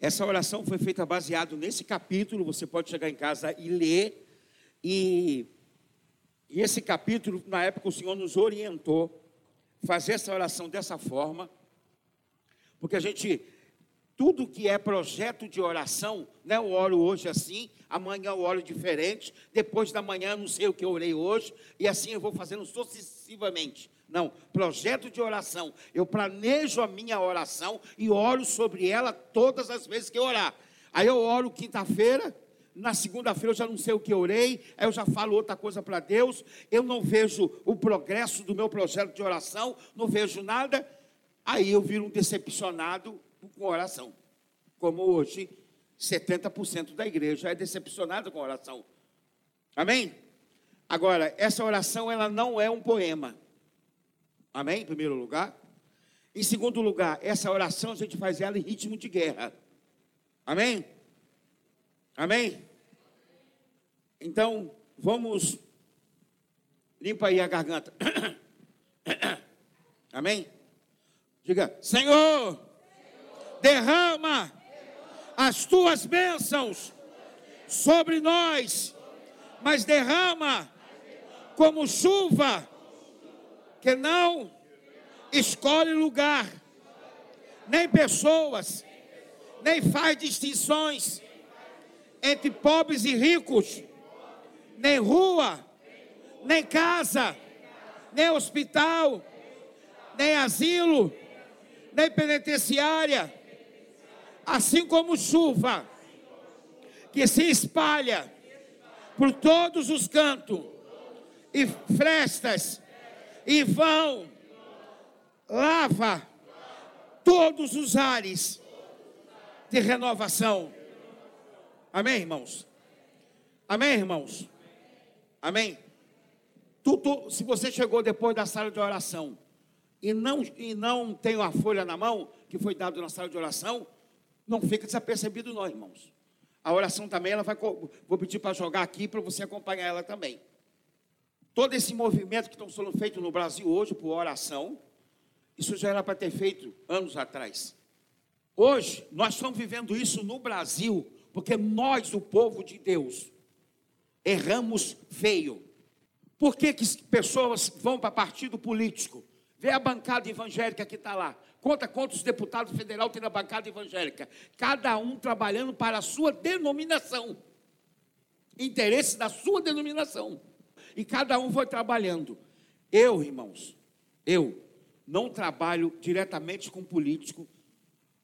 Essa oração foi feita baseado nesse capítulo, você pode chegar em casa e ler. E, e esse capítulo, na época, o Senhor nos orientou a fazer essa oração dessa forma, porque a gente, tudo que é projeto de oração, né, eu oro hoje assim, amanhã eu oro diferente, depois da manhã não sei o que eu orei hoje, e assim eu vou fazendo sucessivamente. Não, projeto de oração. Eu planejo a minha oração e oro sobre ela todas as vezes que eu orar. Aí eu oro quinta-feira, na segunda-feira eu já não sei o que orei, aí eu já falo outra coisa para Deus, eu não vejo o progresso do meu projeto de oração, não vejo nada, aí eu viro um decepcionado com oração. Como hoje, 70% da igreja é decepcionada com oração. Amém? Agora, essa oração ela não é um poema. Amém? Em primeiro lugar. Em segundo lugar, essa oração a gente faz ela em ritmo de guerra. Amém? Amém? Então, vamos. Limpa aí a garganta. Amém? Diga, Senhor, derrama as tuas bênçãos sobre nós, mas derrama como chuva que não escolhe lugar, nem pessoas, nem faz distinções entre pobres e ricos, nem rua, nem casa, nem hospital, nem asilo, nem penitenciária, assim como chuva que se espalha por todos os cantos e frestas e vão, lava todos os ares de renovação. Amém, irmãos? Amém, irmãos? Amém? Tu, tu, se você chegou depois da sala de oração e não, e não tem uma folha na mão que foi dado na sala de oração, não fica desapercebido, não, irmãos. A oração também, ela vai. Vou pedir para jogar aqui para você acompanhar ela também. Todo esse movimento que estão sendo feito no Brasil hoje por oração, isso já era para ter feito anos atrás. Hoje, nós estamos vivendo isso no Brasil, porque nós, o povo de Deus, erramos feio. Por que, que pessoas vão para partido político? Vê a bancada evangélica que está lá. Conta quantos deputados federal tem na bancada evangélica. Cada um trabalhando para a sua denominação. Interesse da sua denominação e cada um foi trabalhando. Eu, irmãos, eu não trabalho diretamente com político,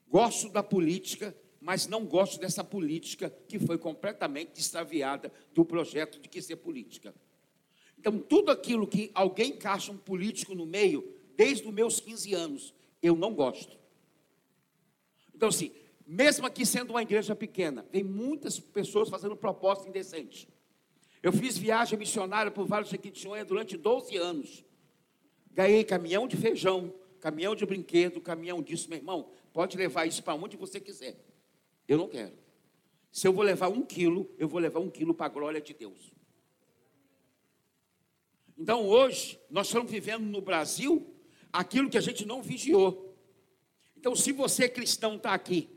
gosto da política, mas não gosto dessa política que foi completamente extraviada do projeto de que ser política. Então, tudo aquilo que alguém encaixa um político no meio, desde os meus 15 anos, eu não gosto. Então, assim, mesmo aqui sendo uma igreja pequena, tem muitas pessoas fazendo propostas indecentes. Eu fiz viagem missionária por vários Jequitinhonha durante 12 anos. Ganhei caminhão de feijão, caminhão de brinquedo, caminhão disso, meu irmão. Pode levar isso para onde você quiser. Eu não quero. Se eu vou levar um quilo, eu vou levar um quilo para a glória de Deus. Então hoje, nós estamos vivendo no Brasil aquilo que a gente não vigiou. Então, se você cristão está aqui,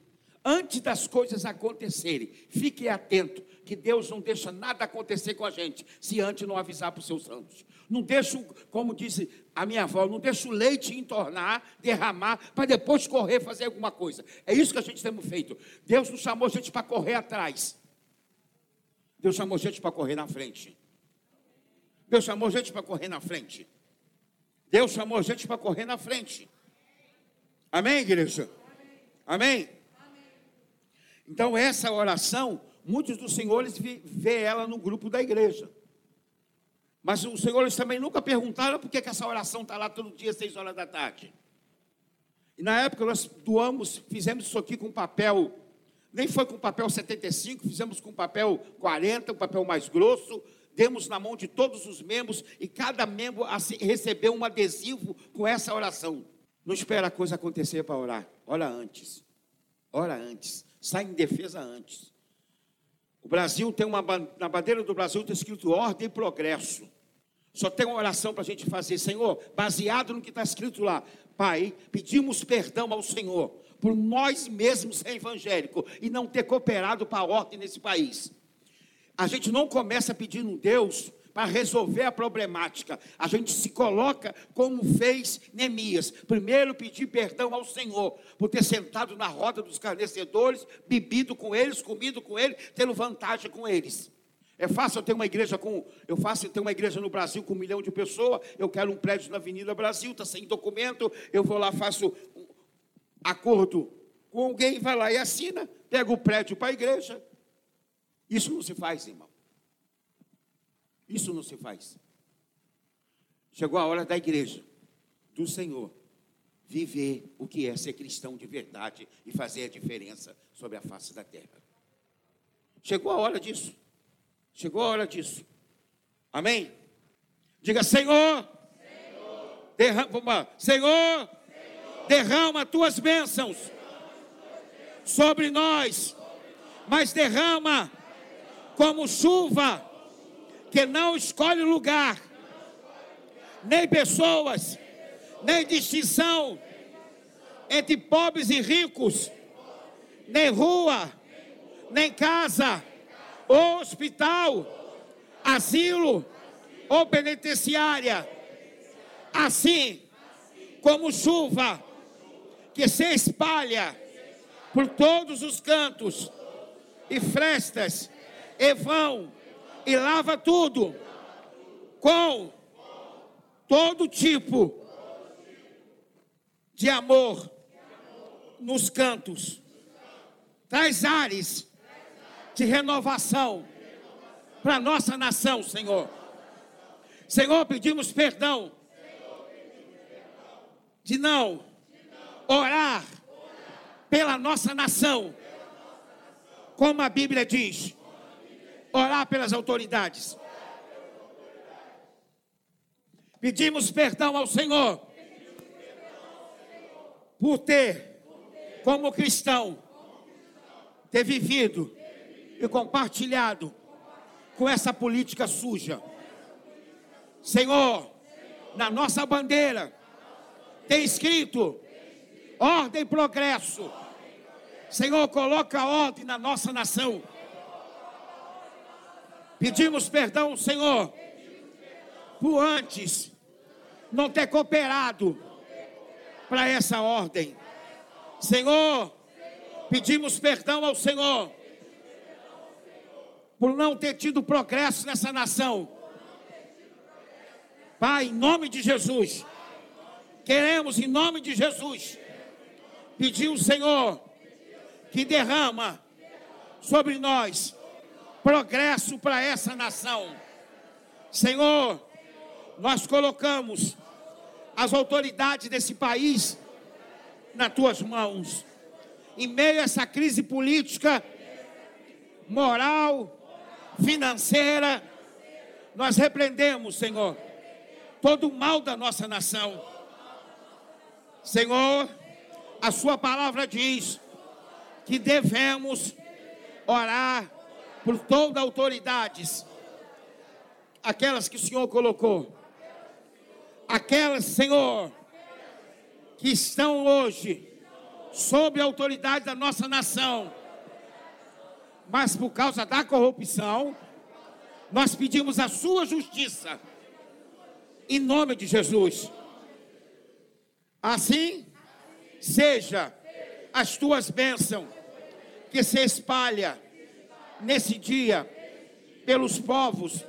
antes das coisas acontecerem, fique atento, que Deus não deixa nada acontecer com a gente, se antes não avisar para os seus santos. Não deixa, como disse a minha avó, não deixa o leite entornar, derramar, para depois correr fazer alguma coisa. É isso que a gente temos feito. Deus não chamou a gente para correr atrás. Deus chamou a gente para correr na frente. Deus chamou a gente para correr na frente. Deus chamou a gente para correr na frente. Amém, igreja? Amém? Então, essa oração, muitos dos senhores vê ela no grupo da igreja. Mas os senhores também nunca perguntaram por que, essa oração está lá todo dia, seis horas da tarde. E na época nós doamos, fizemos isso aqui com papel, nem foi com papel 75, fizemos com papel 40, um papel mais grosso, demos na mão de todos os membros e cada membro recebeu um adesivo com essa oração. Não espera a coisa acontecer para orar, ora antes. Ora antes sai em defesa antes. O Brasil tem uma na bandeira do Brasil está escrito ordem e progresso. Só tem uma oração para a gente fazer, Senhor, baseado no que está escrito lá. Pai, pedimos perdão ao Senhor por nós mesmos ser evangélico e não ter cooperado para a ordem nesse país. A gente não começa pedindo Deus para resolver a problemática. A gente se coloca como fez Neemias. Primeiro pedir perdão ao Senhor por ter sentado na roda dos carnecedores, bebido com eles, comido com eles, tendo vantagem com eles. É fácil eu ter uma igreja com. Eu faço ter uma igreja no Brasil com um milhão de pessoas. Eu quero um prédio na Avenida Brasil, está sem documento. Eu vou lá, faço um acordo com alguém, vai lá e assina, pega o prédio para a igreja. Isso não se faz, irmão. Isso não se faz. Chegou a hora da igreja, do Senhor, viver o que é ser cristão de verdade e fazer a diferença sobre a face da terra. Chegou a hora disso. Chegou a hora disso. Amém? Diga, Senhor, Senhor, derrama, Senhor, Senhor derrama tuas bênçãos sobre nós, mas derrama como chuva que não escolhe lugar, nem pessoas, nem distinção entre pobres e ricos, nem rua, nem casa, ou hospital, asilo ou penitenciária. Assim como chuva que se espalha por todos os cantos e frestas e vão e lava tudo com todo tipo de amor nos cantos. Traz ares de renovação para nossa nação, Senhor. Senhor, pedimos perdão de não orar pela nossa nação, como a Bíblia diz orar pelas autoridades. Pedimos perdão ao Senhor por ter, como cristão, ter vivido e compartilhado com essa política suja. Senhor, na nossa bandeira tem escrito ordem e progresso. Senhor, coloca ordem na nossa nação. Pedimos perdão, Senhor, por antes não ter cooperado para essa ordem. Senhor, pedimos perdão ao Senhor por não ter tido progresso nessa nação. Pai, em nome de Jesus, queremos, em nome de Jesus, pedir ao Senhor que derrama sobre nós progresso para essa nação. Senhor, nós colocamos as autoridades desse país nas tuas mãos. Em meio a essa crise política, moral, financeira, nós repreendemos, Senhor, todo o mal da nossa nação. Senhor, a Sua palavra diz que devemos orar por toda autoridades, aquelas que o Senhor colocou, aquelas, Senhor, que estão hoje sob a autoridade da nossa nação, mas por causa da corrupção, nós pedimos a sua justiça, em nome de Jesus. Assim, seja as tuas bênçãos que se espalha nesse dia pelos povos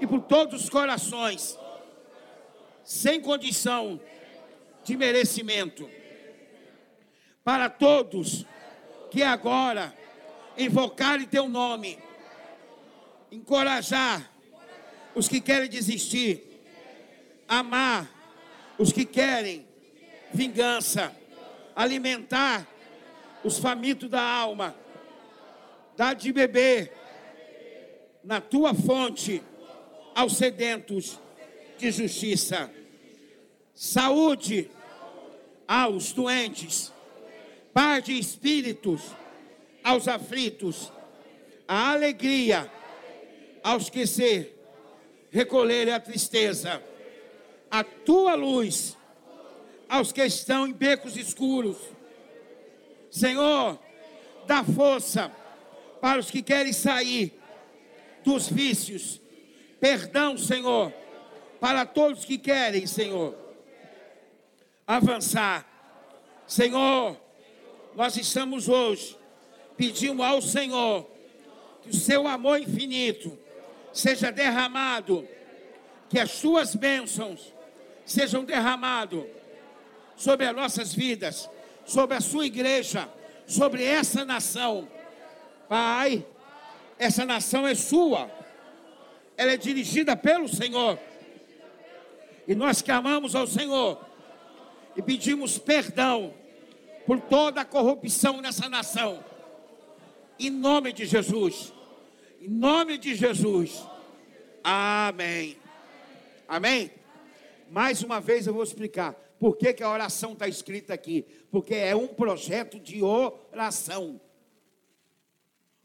e por todos os corações, sem condição de merecimento. Para todos que agora invocarem teu nome, encorajar os que querem desistir, amar os que querem vingança, alimentar os famintos da alma dá de beber na tua fonte aos sedentos de justiça, saúde aos doentes, paz de espíritos aos aflitos, a alegria aos que se recolherem a tristeza, a tua luz aos que estão em becos escuros, Senhor, dá força para os que querem sair dos vícios. Perdão, Senhor, para todos que querem, Senhor, avançar. Senhor, nós estamos hoje pedindo ao Senhor que o seu amor infinito seja derramado, que as suas bênçãos sejam derramadas sobre as nossas vidas, sobre a sua igreja, sobre essa nação. Pai, essa nação é sua, ela é dirigida pelo Senhor. E nós clamamos ao Senhor e pedimos perdão por toda a corrupção nessa nação. Em nome de Jesus. Em nome de Jesus. Amém. Amém? Mais uma vez eu vou explicar por que, que a oração está escrita aqui. Porque é um projeto de oração.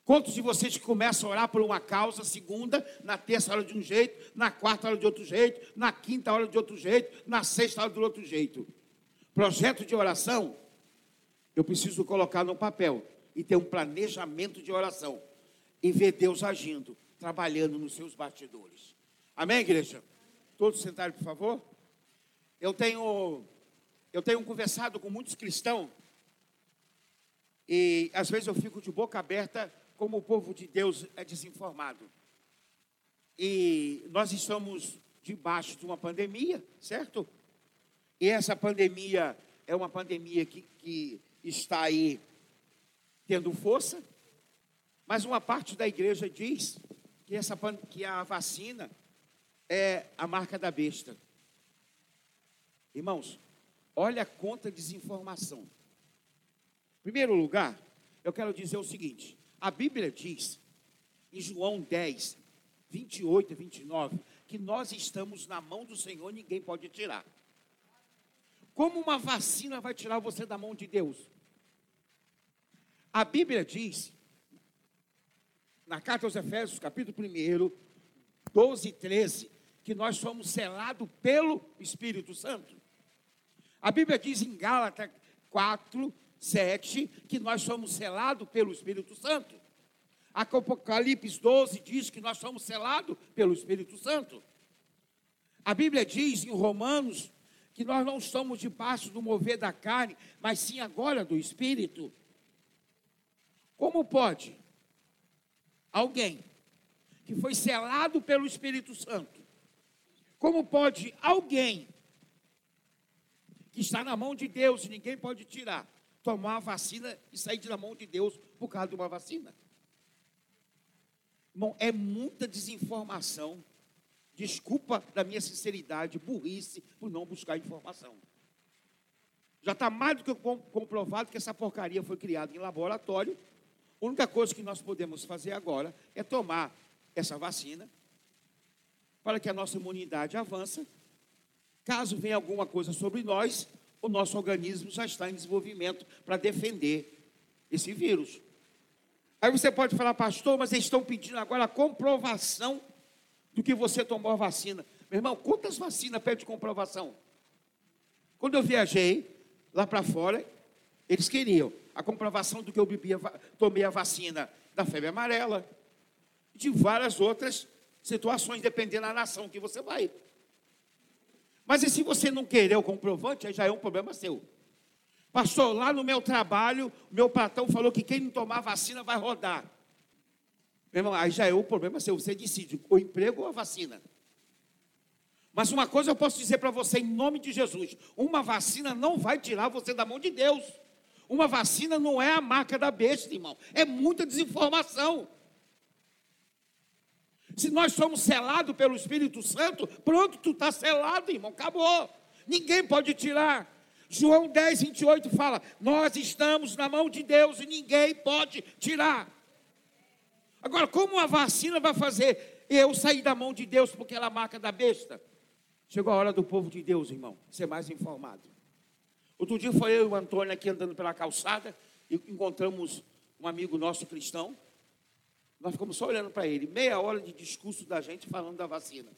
Quantos de vocês que começam a orar por uma causa, segunda, na terça hora de um jeito, na quarta hora de outro jeito, na quinta hora de outro jeito, na sexta hora de outro jeito? Projeto de oração, eu preciso colocar no papel e ter um planejamento de oração e ver Deus agindo, trabalhando nos seus bastidores. Amém, igreja? Todos sentaram, por favor? Eu tenho, eu tenho conversado com muitos cristãos e às vezes eu fico de boca aberta como o povo de Deus é desinformado. E nós estamos debaixo de uma pandemia, certo? E essa pandemia é uma pandemia que, que está aí tendo força, mas uma parte da igreja diz que, essa, que a vacina é a marca da besta. Irmãos, olha a conta de desinformação. Em primeiro lugar, eu quero dizer o seguinte: a Bíblia diz, em João 10, 28 e 29, que nós estamos na mão do Senhor, ninguém pode tirar. Como uma vacina vai tirar você da mão de Deus? A Bíblia diz, na carta aos Efésios, capítulo 1, 12 e 13, que nós somos selados pelo Espírito Santo. A Bíblia diz em Gálatas 4, 7, que nós somos selados pelo Espírito Santo. Apocalipse 12 diz que nós somos selados pelo Espírito Santo. A Bíblia diz em Romanos que nós não estamos debaixo do mover da carne, mas sim agora do Espírito. Como pode alguém que foi selado pelo Espírito Santo como pode alguém que está na mão de Deus e ninguém pode tirar, tomar a vacina e sair da mão de Deus por causa de uma vacina? Irmão, é muita desinformação. Desculpa da minha sinceridade, burrice, por não buscar informação. Já está mais do que comprovado que essa porcaria foi criada em laboratório. A única coisa que nós podemos fazer agora é tomar essa vacina para que a nossa imunidade avance. Caso venha alguma coisa sobre nós, o nosso organismo já está em desenvolvimento para defender esse vírus. Aí você pode falar, pastor, mas eles estão pedindo agora a comprovação do que você tomou a vacina. Meu irmão, quantas vacinas pede comprovação? Quando eu viajei lá para fora, eles queriam a comprovação do que eu bebia, tomei a vacina da febre amarela, de várias outras situações, dependendo da nação que você vai. Mas e se você não querer o comprovante, aí já é um problema seu. Pastor, lá no meu trabalho, meu patrão falou que quem não tomar vacina vai rodar. Meu irmão, aí já é o problema seu. Você decide o emprego ou a vacina. Mas uma coisa eu posso dizer para você, em nome de Jesus: uma vacina não vai tirar você da mão de Deus. Uma vacina não é a marca da besta, irmão. É muita desinformação. Se nós somos selados pelo Espírito Santo, pronto, tu está selado, irmão, acabou. Ninguém pode tirar. João 10, 28 fala: Nós estamos na mão de Deus e ninguém pode tirar. Agora, como a vacina vai fazer eu sair da mão de Deus porque ela é marca da besta? Chegou a hora do povo de Deus, irmão, ser mais informado. Outro dia foi eu e o Antônio aqui andando pela calçada e encontramos um amigo nosso cristão. Nós ficamos só olhando para ele, meia hora de discurso da gente falando da vacina.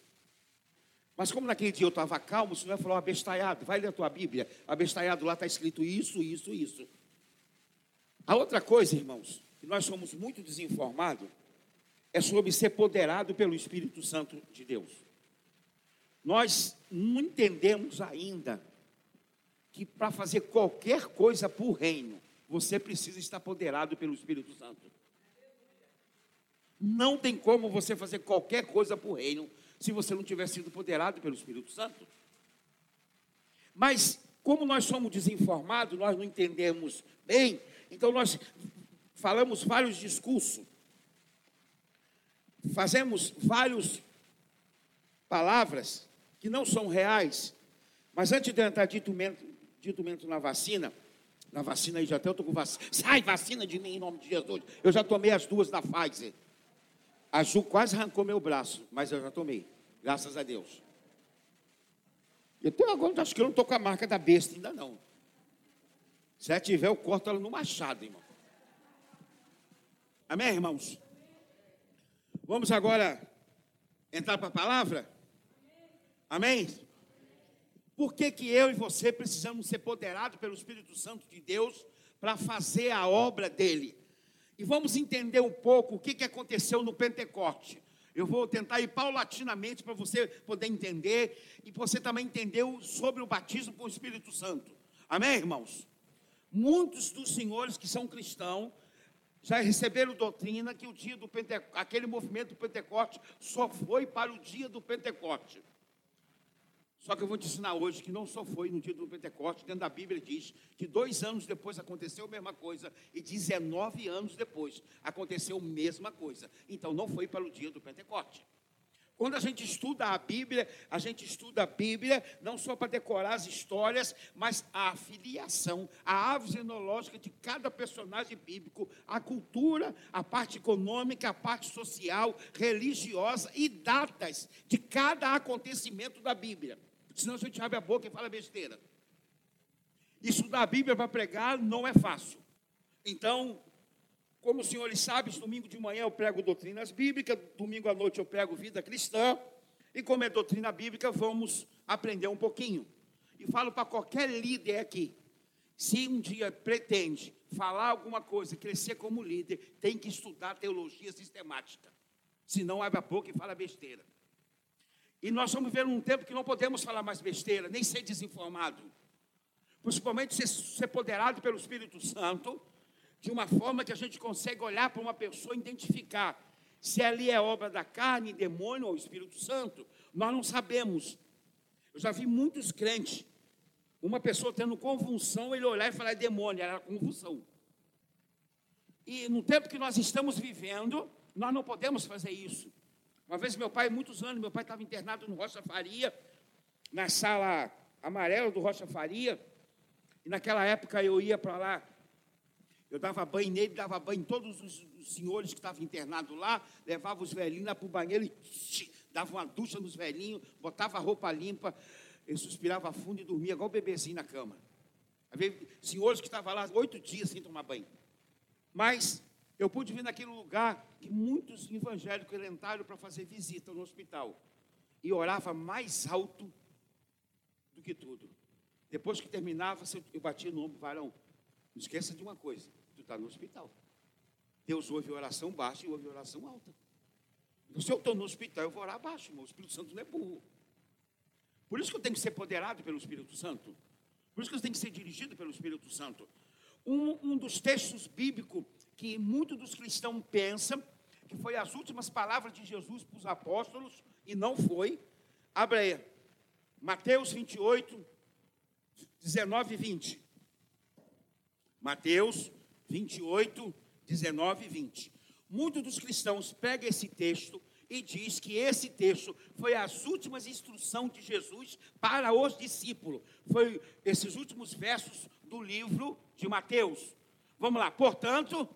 Mas como naquele dia eu estava calmo, o Senhor falou, abestalhado, vai ler a tua Bíblia. Abestalhado lá está escrito isso, isso, isso. A outra coisa, irmãos, que nós somos muito desinformados, é sobre ser poderado pelo Espírito Santo de Deus. Nós não entendemos ainda que para fazer qualquer coisa para o reino, você precisa estar poderado pelo Espírito Santo. Não tem como você fazer qualquer coisa para o reino se você não tiver sido poderado pelo Espírito Santo. Mas, como nós somos desinformados, nós não entendemos bem, então nós falamos vários discursos, fazemos várias palavras que não são reais. Mas antes de entrar dito dito na vacina, na vacina aí já até eu estou com vacina. Sai vacina de mim em nome de Jesus. Eu já tomei as duas da Pfizer. A Ju quase arrancou meu braço, mas eu já tomei. Graças a Deus. Eu tenho agora, acho que eu não estou com a marca da besta ainda não. Se ela tiver, eu corto ela no machado, irmão. Amém, irmãos? Vamos agora entrar para a palavra? Amém? Por que, que eu e você precisamos ser poderados pelo Espírito Santo de Deus para fazer a obra dele? E vamos entender um pouco o que, que aconteceu no Pentecoste. Eu vou tentar ir paulatinamente para você poder entender e você também entender sobre o batismo com o Espírito Santo. Amém, irmãos? Muitos dos senhores que são cristãos já receberam doutrina que o dia do Pentecoste, aquele movimento do Pentecoste só foi para o dia do Pentecoste. Só que eu vou te ensinar hoje que não só foi no dia do Pentecoste, dentro da Bíblia diz que dois anos depois aconteceu a mesma coisa e 19 anos depois aconteceu a mesma coisa. Então não foi para o dia do Pentecoste. Quando a gente estuda a Bíblia, a gente estuda a Bíblia não só para decorar as histórias, mas a filiação, a árvore genealógica de cada personagem bíblico, a cultura, a parte econômica, a parte social, religiosa e datas de cada acontecimento da Bíblia. Senão a gente abre a boca e fala besteira. Estudar a Bíblia para pregar não é fácil. Então, como os senhores sabem, domingo de manhã eu prego doutrinas bíblicas, domingo à noite eu prego vida cristã. E como é doutrina bíblica, vamos aprender um pouquinho. E falo para qualquer líder aqui: se um dia pretende falar alguma coisa, crescer como líder, tem que estudar teologia sistemática. Senão abre a boca e fala besteira. E nós estamos vivendo um tempo que não podemos falar mais besteira, nem ser desinformado. Principalmente ser, ser poderado pelo Espírito Santo, de uma forma que a gente consegue olhar para uma pessoa e identificar se ali é obra da carne, demônio ou Espírito Santo. Nós não sabemos. Eu já vi muitos crentes, uma pessoa tendo convulsão, ele olhar e falar é demônio, era convulsão. E no tempo que nós estamos vivendo, nós não podemos fazer isso. Uma vez meu pai, muitos anos, meu pai estava internado no Rocha Faria, na sala amarela do Rocha Faria, e naquela época eu ia para lá, eu dava banho nele, dava banho em todos os, senhores que estavam internados lá, levava os velhinhos lá para o banheiro e tch, dava uma ducha nos velhinhos, botava a roupa limpa, ele suspirava fundo e dormia igual o bebezinho na cama. Havia senhores que estavam lá oito dias sem tomar banho. Mas eu pude vir naquele lugar que muitos evangélicos entraram para fazer visita no hospital. E orava mais alto do que tudo. Depois que terminava, eu batia no ombro, varão. Não esqueça de uma coisa: tu está no hospital. Deus ouve oração baixa e ouve oração alta. Então, se eu estou no hospital, eu vou orar baixo, irmão. O Espírito Santo não é burro. Por isso que eu tenho que ser poderado pelo Espírito Santo. Por isso que eu tenho que ser dirigido pelo Espírito Santo. Um, um dos textos bíblicos que muitos dos cristãos pensam que foi as últimas palavras de Jesus para os apóstolos, e não foi. Abra aí. Mateus 28, 19 e 20. Mateus 28, 19 e 20. Muitos dos cristãos pegam esse texto e diz que esse texto foi as últimas instruções de Jesus para os discípulos. Foi esses últimos versos do livro de Mateus. Vamos lá. Portanto,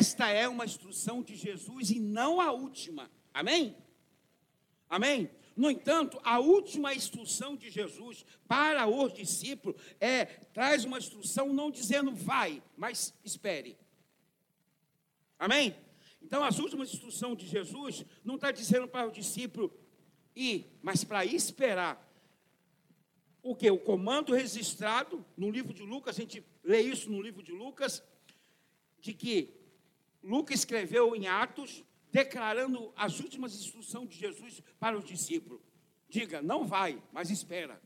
esta é uma instrução de Jesus e não a última. Amém? Amém? No entanto, a última instrução de Jesus para os discípulos é traz uma instrução não dizendo vai, mas espere. Amém? Então, as últimas instruções de Jesus não está dizendo para o discípulo ir, mas para esperar. O que? O comando registrado no livro de Lucas, a gente lê isso no livro de Lucas, de que Lucas escreveu em Atos, declarando as últimas instruções de Jesus para os discípulos. Diga, não vai, mas espera.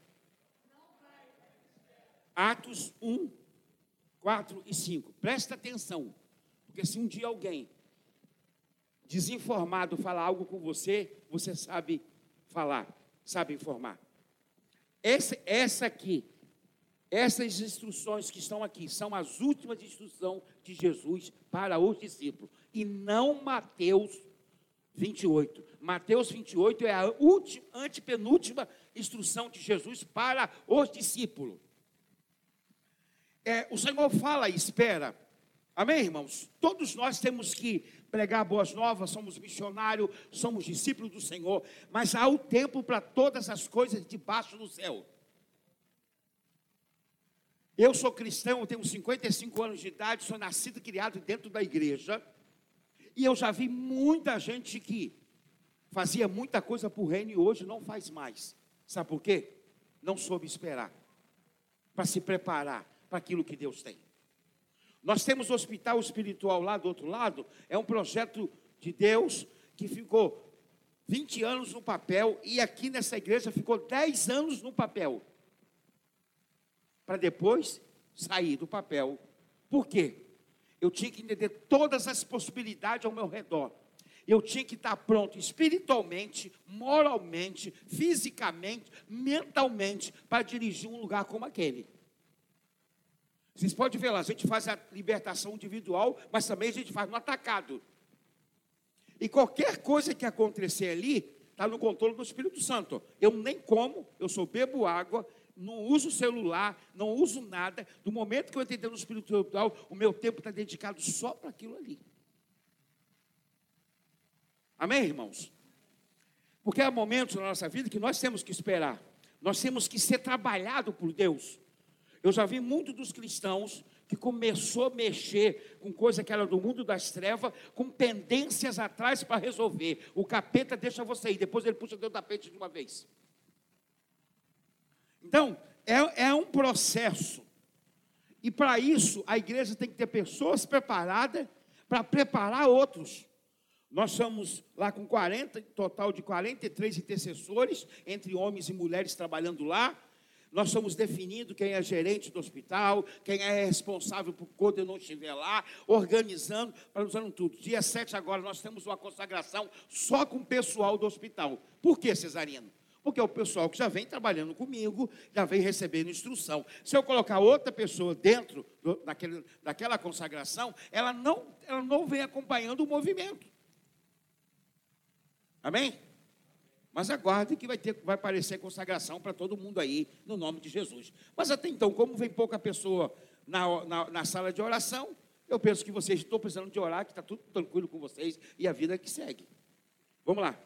Atos 1, 4 e 5. Presta atenção, porque se um dia alguém desinformado falar algo com você, você sabe falar, sabe informar. Essa, essa aqui, essas instruções que estão aqui, são as últimas instruções de Jesus para os discípulos, e não Mateus 28. Mateus 28 é a última, antepenúltima instrução de Jesus para os discípulos. É, o Senhor fala e espera. Amém, irmãos? Todos nós temos que pregar boas novas, somos missionários, somos discípulos do Senhor, mas há o tempo para todas as coisas debaixo do céu. Eu sou cristão, tenho 55 anos de idade, sou nascido e criado dentro da igreja, e eu já vi muita gente que fazia muita coisa para o reino e hoje não faz mais. Sabe por quê? Não soube esperar para se preparar para aquilo que Deus tem. Nós temos o hospital espiritual lá do outro lado, é um projeto de Deus que ficou 20 anos no papel e aqui nessa igreja ficou 10 anos no papel. Para depois sair do papel. Por quê? Eu tinha que entender todas as possibilidades ao meu redor. Eu tinha que estar pronto espiritualmente, moralmente, fisicamente, mentalmente para dirigir um lugar como aquele. Vocês podem ver lá, a gente faz a libertação individual, mas também a gente faz no atacado. E qualquer coisa que acontecer ali, está no controle do Espírito Santo. Eu nem como, eu só bebo água, não uso celular, não uso nada. Do momento que eu entrei no Espírito Santo, o meu tempo está dedicado só para aquilo ali. Amém, irmãos? Porque há momentos na nossa vida que nós temos que esperar. Nós temos que ser trabalhado por Deus. Eu já vi muitos dos cristãos que começou a mexer com coisa que era do mundo das trevas, com pendências atrás para resolver. O capeta deixa você ir, depois ele puxa o teu tapete de uma vez. Então, é, é um processo. E para isso, a igreja tem que ter pessoas preparadas para preparar outros. Nós somos lá com 40, total de 43 intercessores, entre homens e mulheres trabalhando lá. Nós somos definindo quem é gerente do hospital, quem é responsável por quando eu não estiver lá, organizando, usando tudo. Dia 7 agora nós temos uma consagração só com o pessoal do hospital. Por que, Cesarino? Porque é o pessoal que já vem trabalhando comigo, já vem recebendo instrução. Se eu colocar outra pessoa dentro do, daquele, daquela consagração, ela não, ela não vem acompanhando o movimento. Amém? Mas aguarde que vai, ter, vai aparecer consagração para todo mundo aí, no nome de Jesus. Mas até então, como vem pouca pessoa na, na, na sala de oração, eu penso que vocês estão precisando de orar, que está tudo tranquilo com vocês e a vida que segue. Vamos lá.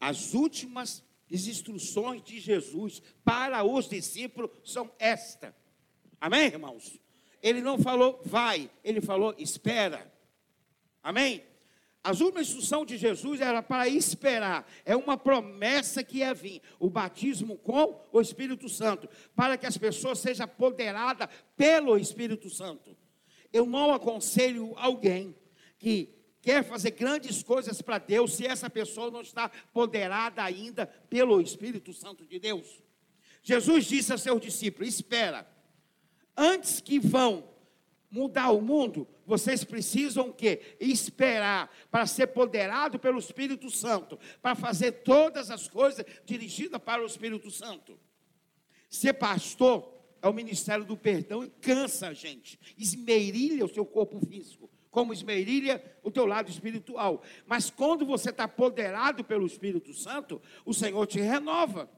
As últimas instruções de Jesus para os discípulos são esta. Amém, irmãos? Ele não falou vai, ele falou espera. Amém? As últimas instruções de Jesus era para esperar, é uma promessa que ia vir, o batismo com o Espírito Santo, para que as pessoas sejam apoderadas pelo Espírito Santo. Eu não aconselho alguém que quer fazer grandes coisas para Deus se essa pessoa não está poderada ainda pelo Espírito Santo de Deus. Jesus disse a seus discípulos: Espera, antes que vão mudar o mundo, Vocês precisam o quê? Esperar para ser poderado pelo Espírito Santo, para fazer todas as coisas dirigidas para o Espírito Santo. Ser pastor é o ministério do perdão e cansa a gente, esmerilha o seu corpo físico, como esmerilha o teu lado espiritual. Mas quando você está poderado pelo Espírito Santo, o Senhor te renova.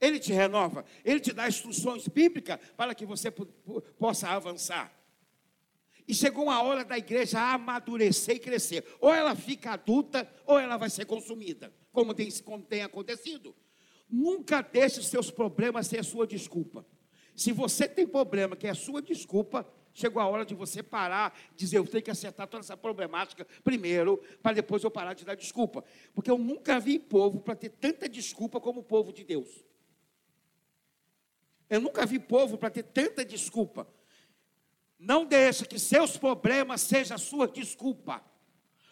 Ele te renova, ele te dá instruções bíblicas para que você possa avançar. E chegou a hora da igreja amadurecer e crescer. Ou ela fica adulta, ou ela vai ser consumida, como tem, como tem acontecido. Nunca deixe os seus problemas ser a sua desculpa. Se você tem problema que é sua desculpa, chegou a hora de você parar, dizer, eu tenho que acertar toda essa problemática primeiro, para depois eu parar de dar desculpa. Porque eu nunca vi povo para ter tanta desculpa como o povo de Deus. Eu nunca vi povo para ter tanta desculpa. Não deixe que seus problemas sejam a sua desculpa.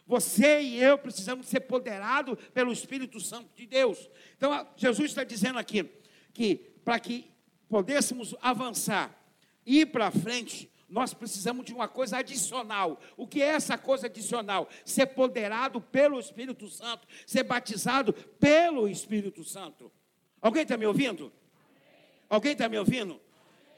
Você e eu precisamos ser poderados pelo Espírito Santo de Deus. Então, Jesus está dizendo aqui que para que pudéssemos avançar, ir para frente, nós precisamos de uma coisa adicional. O que é essa coisa adicional? Ser poderado pelo Espírito Santo, ser batizado pelo Espírito Santo. Alguém está me ouvindo? Alguém está me ouvindo?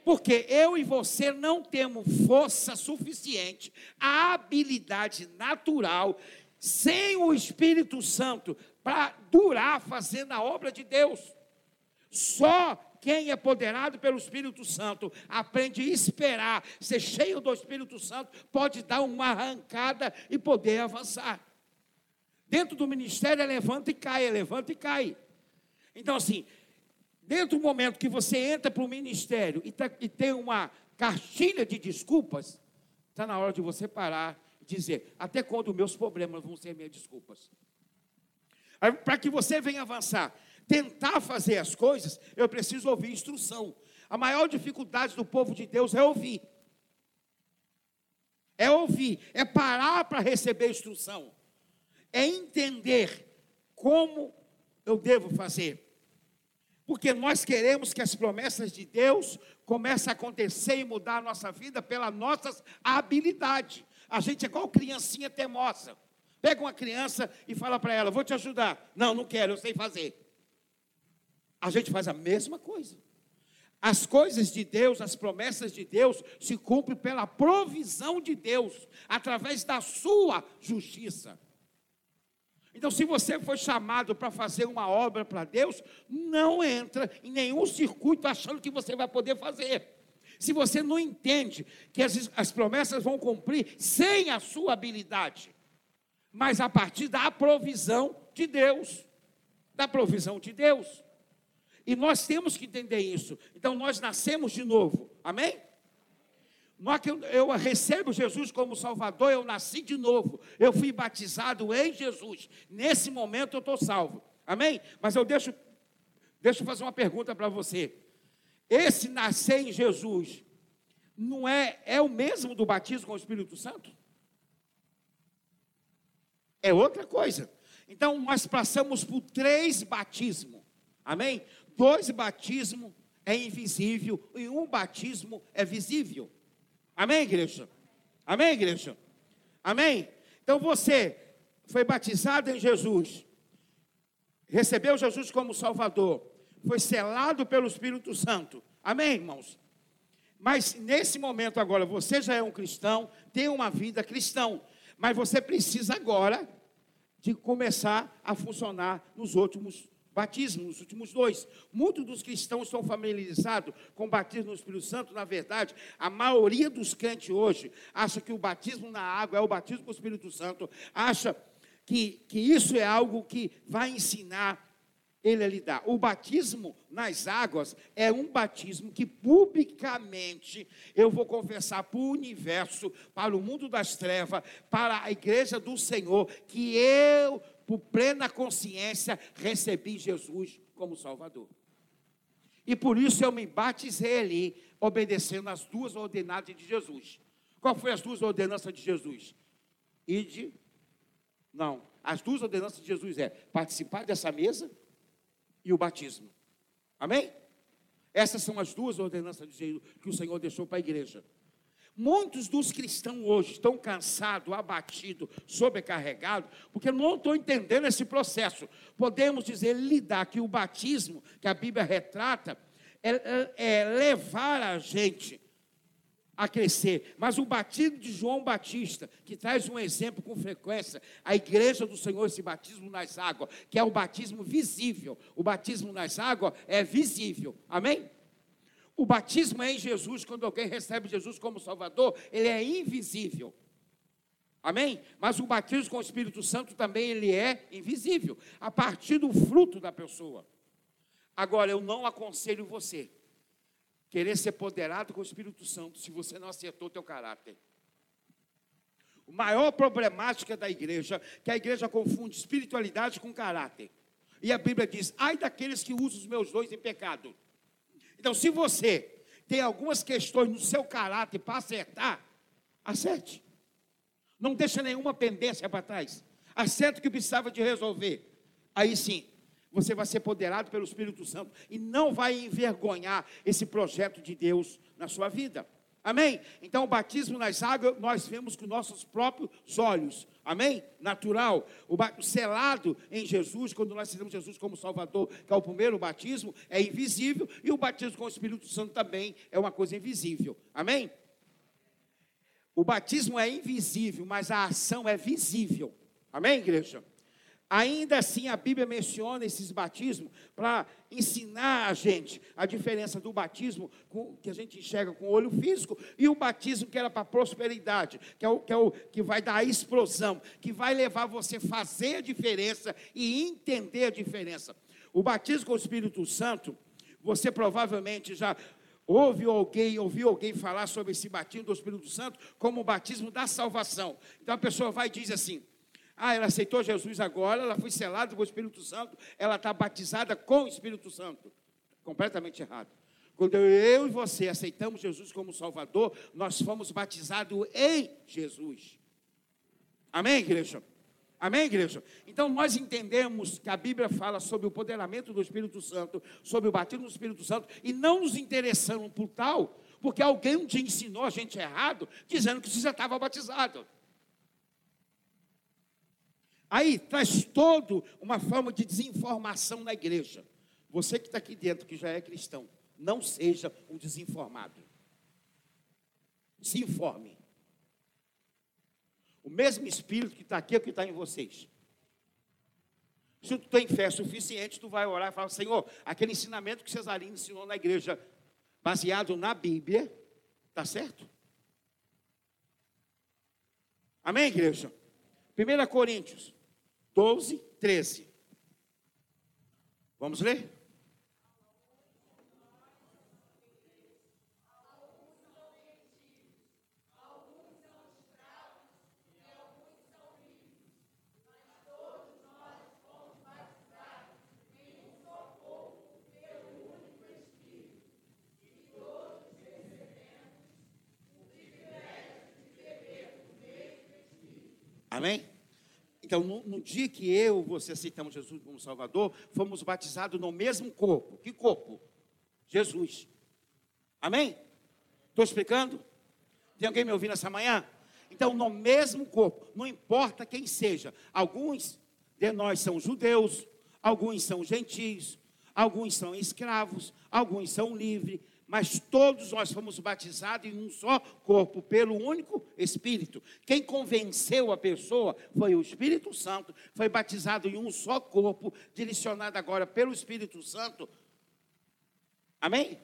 Porque eu e você não temos força suficiente, a habilidade natural, sem o Espírito Santo, para durar fazendo a obra de Deus. Só quem é poderado pelo Espírito Santo aprende a esperar, ser cheio do Espírito Santo, pode dar uma arrancada e poder avançar. Dentro do ministério é levanta e cai, é levanta e cai. Então, assim, Dentro do momento que você entra para o ministério e, tá, e tem uma cartilha de desculpas, está na hora de você parar e dizer: até quando meus problemas vão ser minhas desculpas? Para que você venha avançar, tentar fazer as coisas, eu preciso ouvir instrução. A maior dificuldade do povo de Deus é ouvir. É ouvir, é parar para receber instrução, é entender como eu devo fazer. Porque nós queremos que as promessas de Deus comecem a acontecer e mudar a nossa vida pela nossa habilidade. A gente é igual criancinha teimosa. Pega uma criança e fala para ela: Vou te ajudar. Não, não quero, eu sei fazer. A gente faz a mesma coisa. As coisas de Deus, as promessas de Deus, se cumprem pela provisão de Deus, através da sua justiça. Então, se você foi chamado para fazer uma obra para Deus, não entra em nenhum circuito achando que você vai poder fazer. Se você não entende que as, as promessas vão cumprir sem a sua habilidade, mas a partir da provisão de Deus, da provisão de Deus. E nós temos que entender isso. Então, nós nascemos de novo. Amém? Eu, eu recebo Jesus como Salvador, eu nasci de novo. Eu fui batizado em Jesus. Nesse momento eu estou salvo. Amém? Mas eu deixo, deixa eu fazer uma pergunta para você. Esse nascer em Jesus não é, é o mesmo do batismo com o Espírito Santo? É outra coisa. Então nós passamos por três batismos. Amém? Dois batismos é invisível e um batismo é visível. Amém, igreja? Amém, igreja? Amém? Então você foi batizado em Jesus, recebeu Jesus como Salvador, foi selado pelo Espírito Santo. Amém, irmãos? Mas nesse momento agora, você já é um cristão, tem uma vida cristã, mas você precisa agora de começar a funcionar nos últimos batismo, nos últimos dois. Muitos dos cristãos estão familiarizados com o batismo no Espírito Santo. Na verdade, a maioria dos crentes hoje acha que o batismo na água é o batismo com o Espírito Santo, acha que, que isso é algo que vai ensinar ele a lidar. O batismo nas águas é um batismo que publicamente eu vou confessar para o universo, para o mundo das trevas, para a igreja do Senhor, que eu por plena consciência, recebi Jesus como Salvador. E por isso eu me batizei ali, obedecendo as duas ordenanças de Jesus. Qual foi as duas ordenanças de Jesus? Ide. Não, as duas ordenanças de Jesus é participar dessa mesa e o batismo. Amém? Essas são as duas ordenanças de Jesus que o Senhor deixou para a igreja. Muitos dos cristãos hoje estão cansados, abatidos, sobrecarregados, porque não estão entendendo esse processo. Podemos dizer, lidar que o batismo que a Bíblia retrata é, é, é levar a gente a crescer. Mas o batismo de João Batista, que traz um exemplo com frequência, a igreja do Senhor, esse batismo nas águas, que é o batismo visível. O batismo nas águas é visível. Amém? O batismo é em Jesus, quando alguém recebe Jesus como Salvador, ele é invisível. Amém? Mas o batismo com o Espírito Santo também ele é invisível, a partir do fruto da pessoa. Agora, eu não aconselho você querer ser poderado com o Espírito Santo se você não acertou o teu caráter. O maior problemática da igreja, que a igreja confunde espiritualidade com caráter. E a Bíblia diz: ai daqueles que usam os meus dois em pecado. Então, se você tem algumas questões no seu caráter para acertar, acerte. Não deixa nenhuma pendência para trás. Acerte o que precisava de resolver. Aí sim, você vai ser poderado pelo Espírito Santo e não vai envergonhar esse projeto de Deus na sua vida. Amém? Então, o batismo nas águas nós vemos com nossos próprios olhos. Amém? Natural. O selado em Jesus, quando nós temos Jesus como Salvador, que é o primeiro batismo, é invisível. E o batismo com o Espírito Santo também é uma coisa invisível. Amém? O batismo é invisível, mas a ação é visível. Amém, igreja? Ainda assim, a Bíblia menciona esses batismos para ensinar a gente a diferença do batismo com, que a gente enxerga com o olho físico e o batismo que era para prosperidade, que é, o, que é o que vai dar a explosão, que vai levar você a fazer a diferença e entender a diferença. O batismo com o Espírito Santo, você provavelmente já ouve alguém, ouviu alguém falar sobre esse batismo do Espírito Santo como o batismo da salvação. Então a pessoa vai e diz assim: ah, ela aceitou Jesus agora, ela foi selada com o Espírito Santo, ela está batizada com o Espírito Santo. Completamente errado. Quando eu e você aceitamos Jesus como Salvador, nós fomos batizados em Jesus. Amém, igreja? Amém, igreja? Então nós entendemos que a Bíblia fala sobre o poderamento do Espírito Santo, sobre o batismo do Espírito Santo, e não nos interessamos por tal, porque alguém te ensinou a gente errado, dizendo que você já estava batizado. Aí traz todo uma forma de desinformação na igreja. Você que está aqui dentro, que já é cristão, não seja um desinformado. Se informe. O mesmo Espírito que está aqui é o que está em vocês. Se tu tem fé suficiente, tu vai orar e falar, Senhor, aquele ensinamento que Cesarino ensinou na igreja, baseado na Bíblia, está certo? Amém, igreja? 1 Coríntios 12, 13. Vamos ler? Amém? Então, no, no, dia que eu você aceitamos Jesus como Salvador, fomos batizados no mesmo corpo. Que corpo? Jesus. Amém? Estou explicando? Tem alguém me ouvindo essa manhã? Então, no mesmo corpo, não importa quem seja, alguns de nós são judeus, alguns são gentios, alguns são escravos, alguns são livres, mas todos nós fomos batizados em um só corpo, pelo único Espírito. Quem convenceu a pessoa foi o Espírito Santo, foi batizado em um só corpo, direcionado agora pelo Espírito Santo. Amém?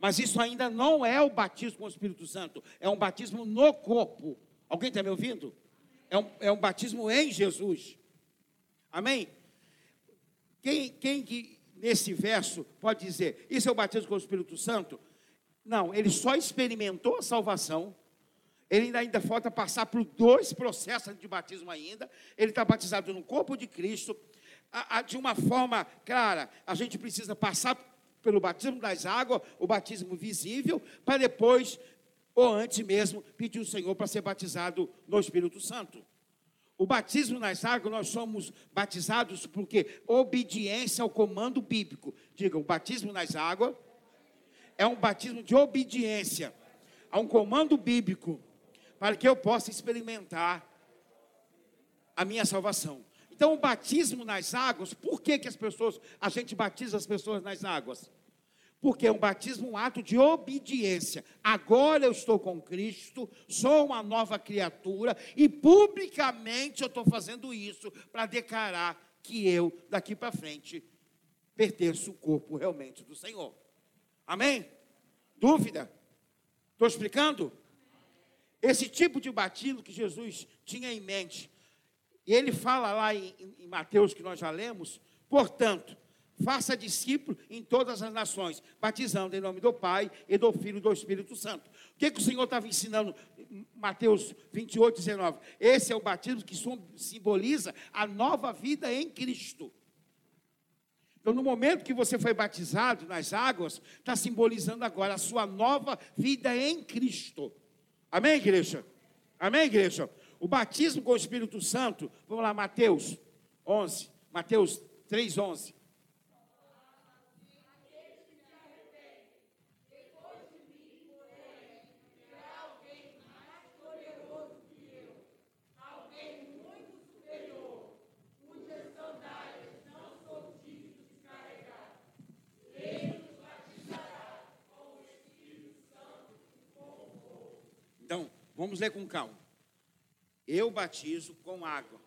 Mas isso ainda não é o batismo com o Espírito Santo, é um batismo no corpo. Alguém está me ouvindo? É um, é um batismo em Jesus. Amém? Quem, quem que nesse verso pode dizer: Isso é o batismo com o Espírito Santo? Não, ele só experimentou a salvação. Ele ainda, ainda falta passar por dois processos de batismo ainda. Ele está batizado no corpo de Cristo. A, a, de uma forma clara, a gente precisa passar pelo batismo das águas, o batismo visível, para depois, ou antes mesmo, pedir o Senhor para ser batizado no Espírito Santo. O batismo nas águas, nós somos batizados porque obediência ao comando bíblico. Diga, o batismo nas águas é um batismo de obediência a um comando bíblico para que eu possa experimentar a minha salvação. Então, o batismo nas águas, por que, que as pessoas, a gente batiza as pessoas nas águas? Porque é um batismo, um ato de obediência. Agora eu estou com Cristo, sou uma nova criatura e publicamente eu estou fazendo isso para declarar que eu, daqui para frente, pertenço ao corpo realmente do Senhor. Amém? Dúvida? Estou explicando? Esse tipo de batismo que Jesus tinha em mente. E ele fala lá em, em Mateus, que nós já lemos, portanto, faça discípulo em todas as nações, batizando em nome do Pai e do Filho e do Espírito Santo. O que, que o Senhor estava ensinando? Mateus 28, 19. Esse é o batismo que simboliza a nova vida em Cristo. Então, no momento que você foi batizado nas águas, está simbolizando agora a sua nova vida em Cristo. Amém, igreja? Amém, igreja? O batismo com o Espírito Santo, vamos lá, Mateus 11, Mateus 3, 11. Vamos ler com calma. Eu batizo com água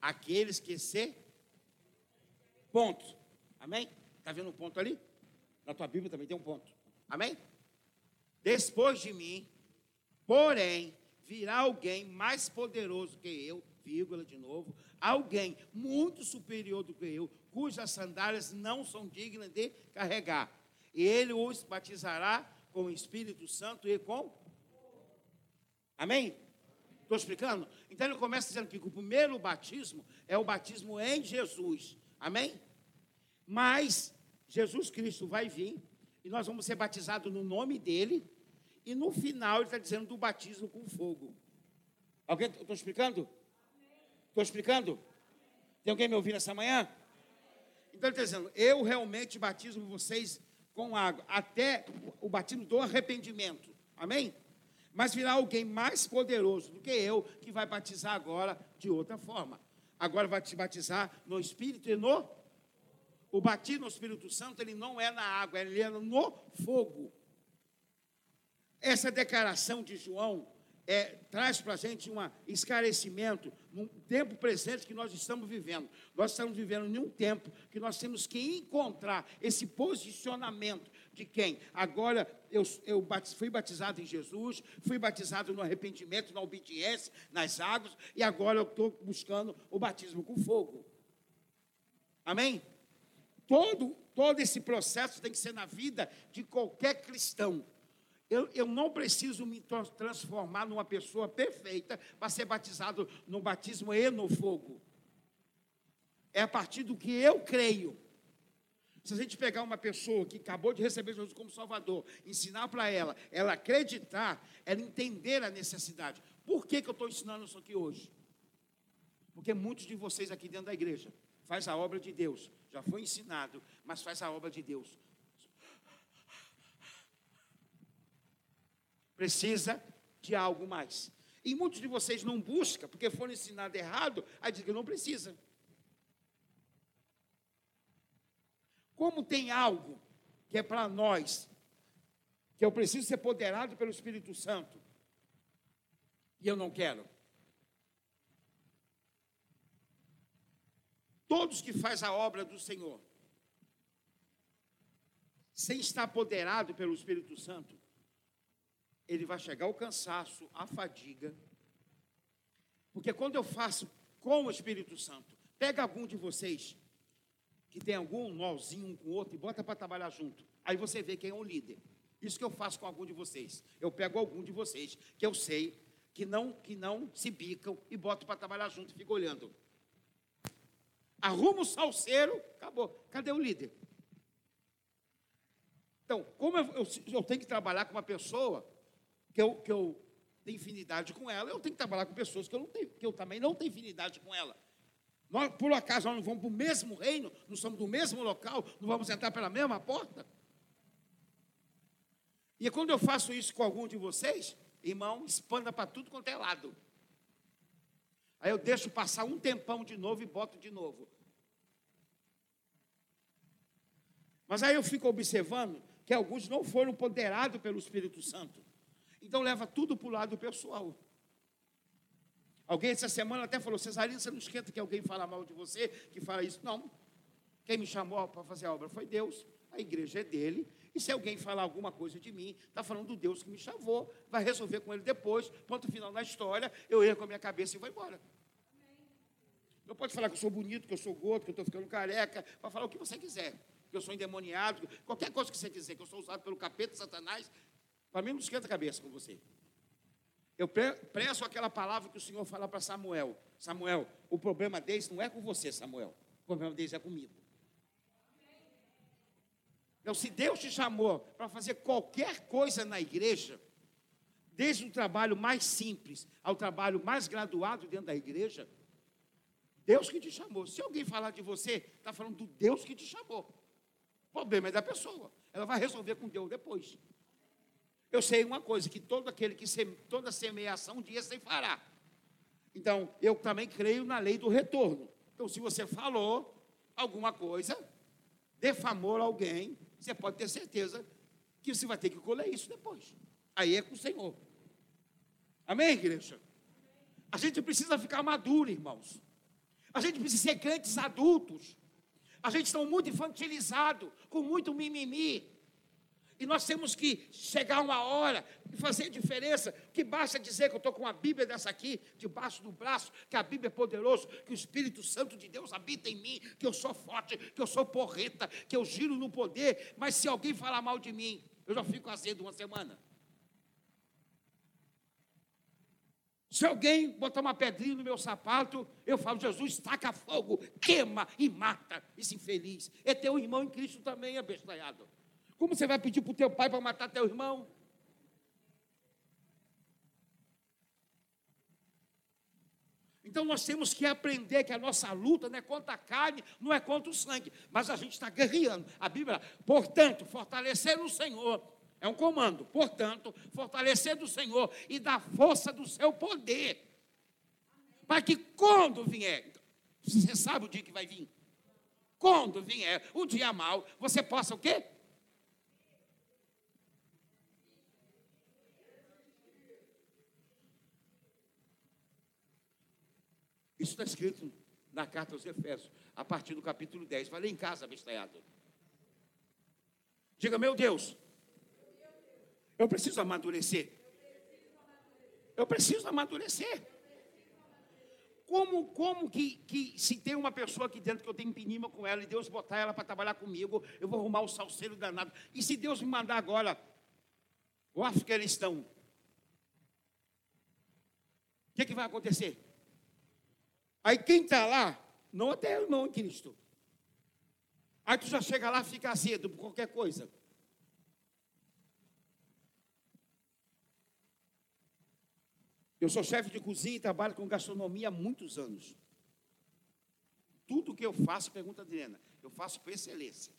aqueles que se. Ponto. Amém? Está vendo um ponto ali? Na tua Bíblia também tem um ponto. Amém? Depois de mim, porém, virá alguém mais poderoso que eu, vírgula de novo, alguém muito superior do que eu, cujas sandálias não são dignas de carregar. E ele os batizará com o Espírito Santo e com Amém? Estou explicando? Então ele começa dizendo que o primeiro batismo é o batismo em Jesus. Amém? Mas Jesus Cristo vai vir e nós vamos ser batizados no nome dele. E no final ele está dizendo do batismo com fogo. Alguém? Estou explicando? Estou explicando? Tem alguém me ouvindo essa manhã? Então ele está dizendo: eu realmente batizo vocês com água, até o batismo do arrependimento. Amém? Mas virá alguém mais poderoso do que eu, que vai batizar agora de outra forma. Agora vai te batizar no Espírito e no. O batismo no Espírito Santo, ele não é na água, ele é no fogo. Essa declaração de João é, traz para a gente um esclarecimento no tempo presente que nós estamos vivendo. Nós estamos vivendo em um tempo que nós temos que encontrar esse posicionamento de quem? Agora eu, eu fui batizado em Jesus, fui batizado no arrependimento, na obediência, nas águas, e agora eu estou buscando o batismo com fogo. Amém? Todo, todo esse processo tem que ser na vida de qualquer cristão. Eu, eu, não preciso me transformar numa pessoa perfeita para ser batizado no batismo e no fogo. É a partir do que eu creio. Se a gente pegar uma pessoa que acabou de receber Jesus como Salvador, ensinar para ela, ela acreditar, ela entender a necessidade. Por que, que eu estou ensinando isso aqui hoje? Porque muitos de vocês aqui dentro da igreja faz a obra de Deus, já foi ensinado, mas faz a obra de Deus. Precisa de algo mais. E muitos de vocês não buscam, porque foram ensinados errado, aí dizem que não precisa. Como tem algo que é para nós, que eu preciso ser poderado pelo Espírito Santo, e eu não quero. Todos que faz a obra do Senhor, sem estar apoderado pelo Espírito Santo, ele vai chegar ao cansaço, à fadiga. Porque quando eu faço com o Espírito Santo, pega algum de vocês que tem algum nozinho um com o outro e bota para trabalhar junto. Aí você vê quem é o líder. Isso que eu faço com algum de vocês. Eu pego algum de vocês que eu sei que não que não se bicam e boto para trabalhar junto e fico olhando. Arruma o salseiro, acabou. Cadê o líder? Então, como eu, eu, eu, tenho que trabalhar com uma pessoa que eu, que eu tenho infinidade com ela, eu tenho que trabalhar com pessoas que eu, não tenho, que eu também não tenho infinidade com ela. Nós, por acaso, nós não vamos para o mesmo reino, não somos do mesmo local, não vamos entrar pela mesma porta? E quando eu faço isso com algum de vocês, irmão, expanda para tudo quanto é lado. Aí eu deixo passar um tempão de novo e boto de novo. Mas aí eu fico observando que alguns não foram ponderados pelo Espírito Santo. Então leva tudo para o lado pessoal. Alguém essa semana até falou, Cesarino, você não esquenta que alguém fala mal de você, que fala isso. Não. Quem me chamou para fazer a obra foi Deus. A igreja é dele. E se alguém falar alguma coisa de mim, está falando do Deus que me chamou, vai resolver com ele depois, ponto final na história, eu erro com a minha cabeça e vou embora. Não pode falar que eu sou bonito, que eu sou gordo, que eu estou ficando careca, pode falar o que você quiser, que eu sou endemoniado, qualquer coisa que você quiser, que eu sou usado pelo capeta, Satanás, para mim não esquenta a cabeça com você. Eu prezo aquela palavra que o Senhor fala para Samuel. Samuel, o problema deles não é com você, Samuel. O problema deles é comigo. Então, se Deus te chamou para fazer qualquer coisa na igreja, desde o trabalho mais simples ao trabalho mais graduado dentro da igreja, Deus que te chamou. Se alguém falar de você, está falando do Deus que te chamou. O problema é da pessoa. Ela vai resolver com Deus depois. Eu sei uma coisa, que todo aquele que seme, toda semeação um dia se fará. Então, eu também creio na lei do retorno. Então, se você falou alguma coisa, defamou alguém, você pode ter certeza que você vai ter que colher isso depois. Aí é com o Senhor. Amém, igreja? A gente precisa ficar maduro, irmãos. A gente precisa ser crentes adultos. A gente está muito infantilizado, com muito mimimi. E nós temos que chegar uma hora e fazer diferença. Que basta dizer que eu estou com uma Bíblia dessa aqui, debaixo do braço, que a Bíblia é poderosa, que o Espírito Santo de Deus habita em mim, que eu sou forte, que eu sou porreta, que eu giro no poder. Mas se alguém falar mal de mim, eu já fico azedo uma semana. Se alguém botar uma pedrinha no meu sapato, eu falo, Jesus, taca fogo, queima e mata esse infeliz. É teu irmão em Cristo também, abestalhado. Como você vai pedir para o teu pai para matar teu irmão? Então nós temos que aprender que a nossa luta não é contra a carne, não é contra o sangue, mas a gente está guerreando. A Bíblia, portanto, fortalecer o Senhor é um comando. Portanto, fortalecer do Senhor e da força do seu poder. Para que quando vier, você sabe o dia que vai vir? Quando vier o dia mal, você possa o quê? Isso está escrito na carta aos Efésios, a partir do capítulo 10. Falei em casa, abestalhado. Diga, meu Deus, eu preciso amadurecer. Eu preciso amadurecer. Como, como que, que se tem uma pessoa aqui dentro que eu tenho pinima com ela e Deus botar ela para trabalhar comigo, eu vou arrumar o salseiro danado. E se Deus me mandar agora o Afeganistão, o que, que vai acontecer? Aí quem está lá, não até o irmão em Cristo. Aí tu já chega lá e fica azedo por qualquer coisa. Eu sou chefe de cozinha e trabalho com gastronomia há muitos anos. Tudo que eu faço, pergunta a Adriana, eu faço com excelência.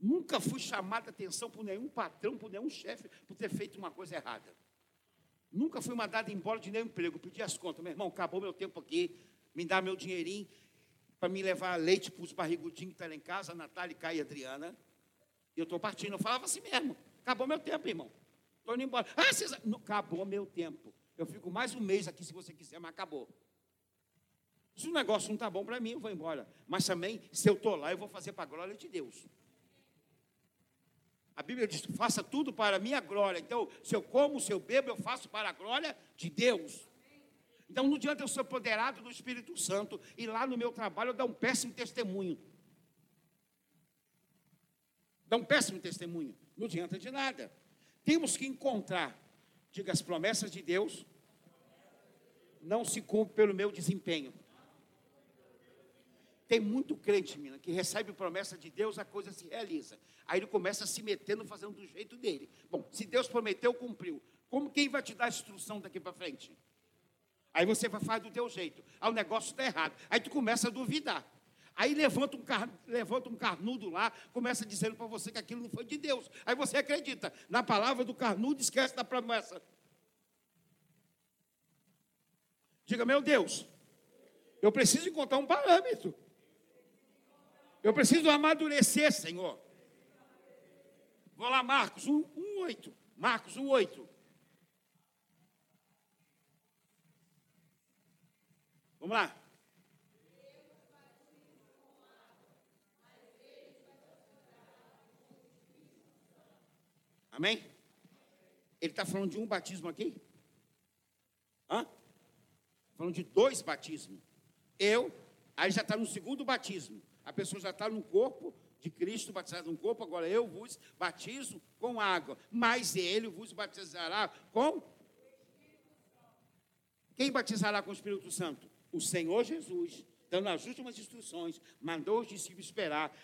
Nunca fui chamado a atenção por nenhum patrão, por nenhum chefe, por ter feito uma coisa errada. Nunca fui mandado embora de nenhum emprego. Pedi as contas. Meu irmão, acabou meu tempo aqui. Me dá meu dinheirinho para me levar leite para os barrigudinhos que estão tá lá em casa, Natália, Caia e Adriana. E eu estou partindo. Eu falava assim mesmo. Acabou meu tempo, irmão. Estou indo embora. Ah, César, não, acabou meu tempo. Eu fico mais um mês aqui se você quiser, mas acabou. Se o negócio não está bom para mim, eu vou embora. Mas também, se eu estou lá, eu vou fazer para a glória de Deus. A Bíblia diz: faça tudo para a minha glória. Então, se eu como, se eu bebo, eu faço para a glória de Deus. Então, não adianta eu ser apoderado do Espírito Santo e lá no meu trabalho eu dar um péssimo testemunho. Dar um péssimo testemunho. Não adianta de nada. Temos que encontrar, diga, as promessas de Deus não se cumprem pelo meu desempenho. Tem muito crente, menina, que recebe promessa de Deus, a coisa se realiza. Aí ele começa se metendo, fazendo do jeito dele. Bom, se Deus prometeu, cumpriu. Como quem vai te dar a instrução daqui para frente? Aí você vai fazer do teu jeito. Aí o negócio está errado. Aí tu começa a duvidar. Aí levanta um, car... levanta um carnudo lá, começa dizendo para você que aquilo não foi de Deus. Aí você acredita na palavra do carnudo, esquece da promessa. Diga, meu Deus, eu preciso encontrar um parâmetro. Eu preciso amadurecer, Senhor. Vou lá, Marcos 1, 1 8. Marcos 1, 8. Vamos lá. Amém? Ele está falando de um batismo aqui? Hã? Falando de dois batismos. Eu, aí já está no segundo batismo. A pessoa já está no corpo de Cristo batizado no corpo, agora eu vos batizo com água, mas ele vos batizará com. Quem batizará com o Espírito Santo? O Senhor Jesus, dando as últimas instruções, mandou os discípulos esperar,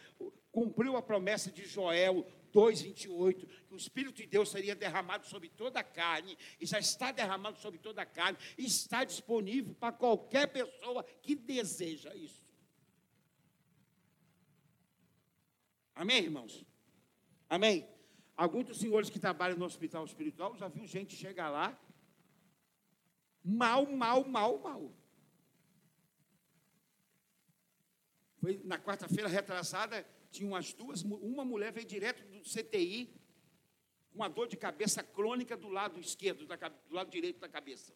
cumpriu a promessa de Joel 2,28, que o Espírito de Deus seria derramado sobre toda a carne, e já está derramado sobre toda a carne, e está disponível para qualquer pessoa que deseja isso. Amém, irmãos? Amém? Alguns dos senhores que trabalham no hospital espiritual já viu gente chegar lá mal, mal, mal, mal. Foi na quarta-feira retrasada, tinha umas duas, uma mulher veio direto do CTI, com uma dor de cabeça crônica do lado esquerdo, do lado direito da cabeça.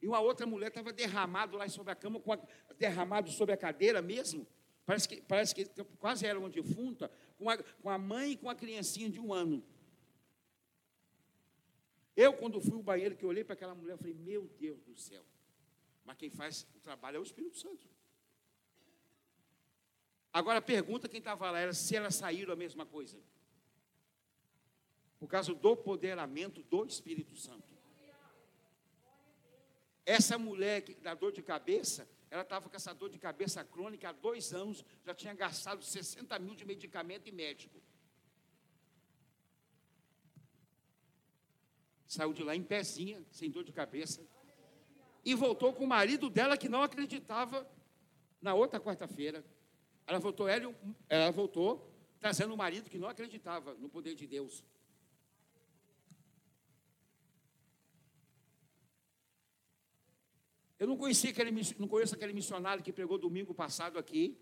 E uma outra mulher estava derramado lá sobre a cama, a, derramado sobre a cadeira mesmo. Parece que, parece que quase era uma defunta, com a, com a mãe e com a criancinha de um ano. Eu, quando fui ao banheiro, que olhei para aquela mulher, falei, meu Deus do céu. Mas quem faz o trabalho é o Espírito Santo. Agora pergunta quem estava lá era se elas saíram a mesma coisa. Por causa do poderamento do Espírito Santo. Essa mulher que dá dor de cabeça, ela estava com essa dor de cabeça crônica há dois anos, já tinha gastado 60 mil de medicamento e médico. Saiu de lá em pezinha, sem dor de cabeça. E voltou com o marido dela que não acreditava na outra quarta-feira. Ela voltou, ela voltou trazendo um marido que não acreditava no poder de Deus. Eu não conheci aquele, não conheço aquele missionário que pregou domingo passado aqui.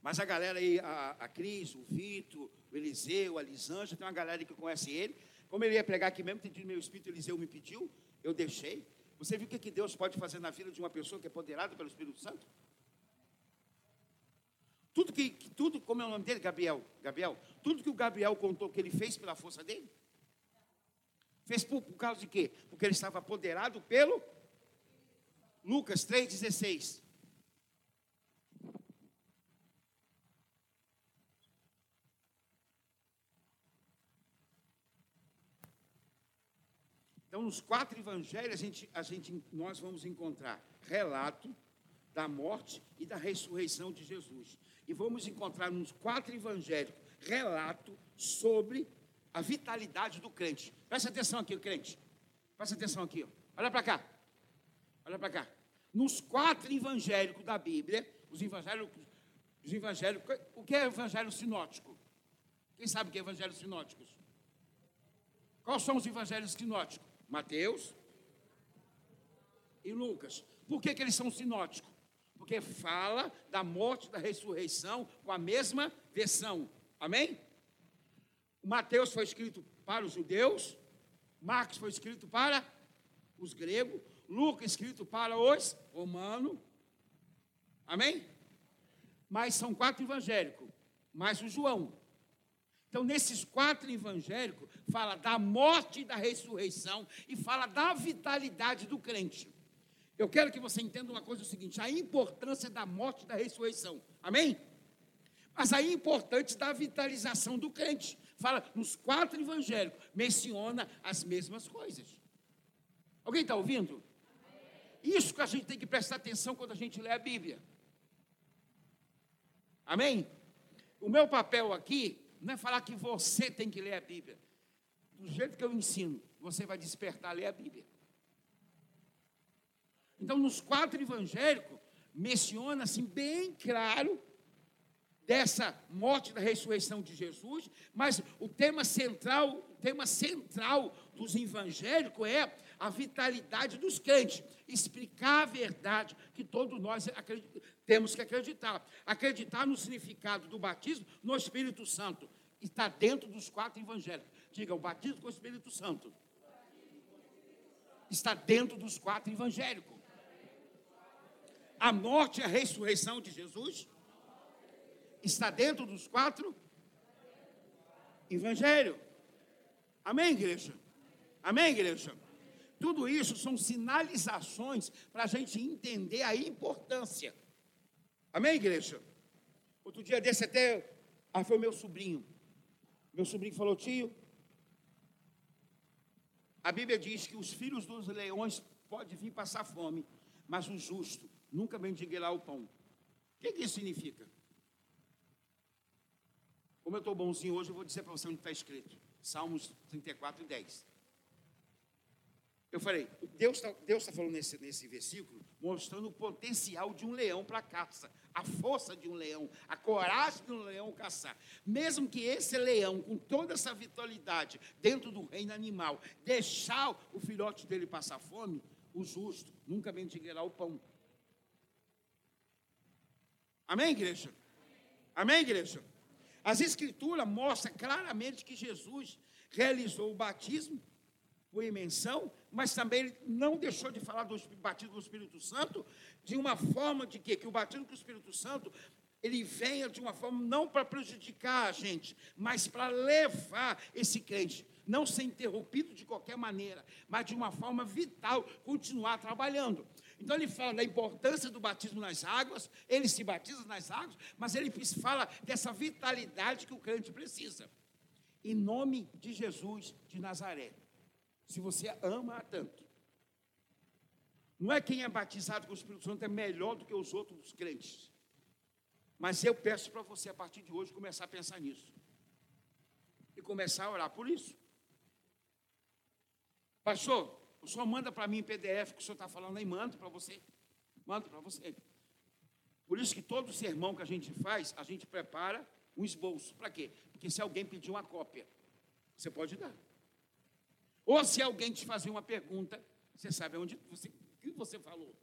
Mas a galera aí, a, a Cris, o Vitor, o Eliseu, a Lisângela, tem uma galera que conhece ele. Como ele ia pregar aqui mesmo, tem meu espírito, Eliseu me pediu, eu deixei. Você viu o que Deus pode fazer na vida de uma pessoa que é poderada pelo Espírito Santo? Tudo que, tudo, como é o nome dele? Gabriel. Gabriel. Tudo que o Gabriel contou que ele fez pela força dele. Fez por, por causa de quê? Porque ele estava apoderado pelo Lucas 3,16. Então, nos quatro evangelhos, a gente, a gente, nós vamos encontrar relato da morte e da ressurreição de Jesus. E vamos encontrar nos quatro evangelhos relato sobre a vitalidade do crente. Presta atenção aqui, crente. Presta atenção aqui. Ó. Olha para cá. Olha para cá. Nos quatro evangélicos da Bíblia, os evangélicos, os evangélicos, o que é evangelho sinótico? Quem sabe o que é evangelho sinóticos? Quais são os evangelhos sinóticos? Mateus e Lucas. Por que, que eles são sinóticos? porque fala da morte, da ressurreição com a mesma versão. Amém? O Mateus foi escrito para os judeus, Marcos foi escrito para os gregos, Lucas escrito para os romanos. Amém? Mas são quatro evangélicos, mais o João. Então, nesses quatro evangélicos, fala da morte e da ressurreição e fala da vitalidade do crente. Eu quero que você entenda uma coisa: é o seguinte, a importância da morte e da ressurreição. Amém? Mas a importância da vitalização do crente. Fala, nos quatro evangélicos, menciona as mesmas coisas. Alguém está ouvindo? Isso que a gente tem que prestar atenção quando a gente lê a Bíblia. Amém? O meu papel aqui não é falar que você tem que ler a Bíblia. Do jeito que eu ensino, você vai despertar a ler a Bíblia. Então, nos quatro evangélicos, menciona assim bem claro dessa morte da ressurreição de Jesus, mas o tema central, o tema central dos evangélicos é a vitalidade dos crentes, explicar a verdade que todos nós temos que acreditar. Acreditar no significado do batismo no Espírito Santo. Está dentro dos quatro evangélicos. Diga, o batismo com o Espírito Santo. Está dentro dos quatro evangélicos. A morte e a ressurreição de Jesus está dentro dos quatro evangelhos. Amém, igreja? Amém, igreja? Tudo isso são sinalizações para a gente entender a importância. Amém, igreja? Outro dia desse até. Ah, foi meu sobrinho. Meu sobrinho falou, tio. A Bíblia diz que os filhos dos leões podem vir passar fome, mas o justo nunca mendigueirá o pão. O que, que isso significa? Como eu estou bonzinho hoje, eu vou dizer para você onde está escrito. Salmos 34 e 10. Eu falei, Deus está Deus tá falando nesse, nesse versículo, mostrando o potencial de um leão para caça, a força de um leão, a coragem de um leão caçar. Mesmo que esse leão, com toda essa vitalidade dentro do reino animal, deixar o filhote dele passar fome, o justo nunca mendigueirá o pão. Amém, igreja? Amém, igreja? As escrituras mostram claramente que Jesus realizou o batismo por imensão, mas também não deixou de falar do batismo do Espírito Santo de uma forma de? Que o batismo do Espírito Santo ele venha de uma forma não para prejudicar a gente, mas para levar esse crente, não ser interrompido de qualquer maneira, mas de uma forma vital, continuar trabalhando. Então ele fala da importância do batismo nas águas, ele se batiza nas águas, mas ele fala dessa vitalidade que o crente precisa. Em nome de Jesus de Nazaré se você ama tanto. Não é quem é batizado com o Espírito Santo é melhor do que os outros crentes. Mas eu peço para você, a partir de hoje, começar a pensar nisso. E começar a orar por isso. Pastor, o senhor manda para mim em PDF que o senhor está falando aí, mando para você. Mando para você. Por isso que todo sermão que a gente faz, a gente prepara um esboço. Para quê? Porque se alguém pedir uma cópia, você pode dar. Ou se alguém te fazer uma pergunta, você sabe onde você, que você falou.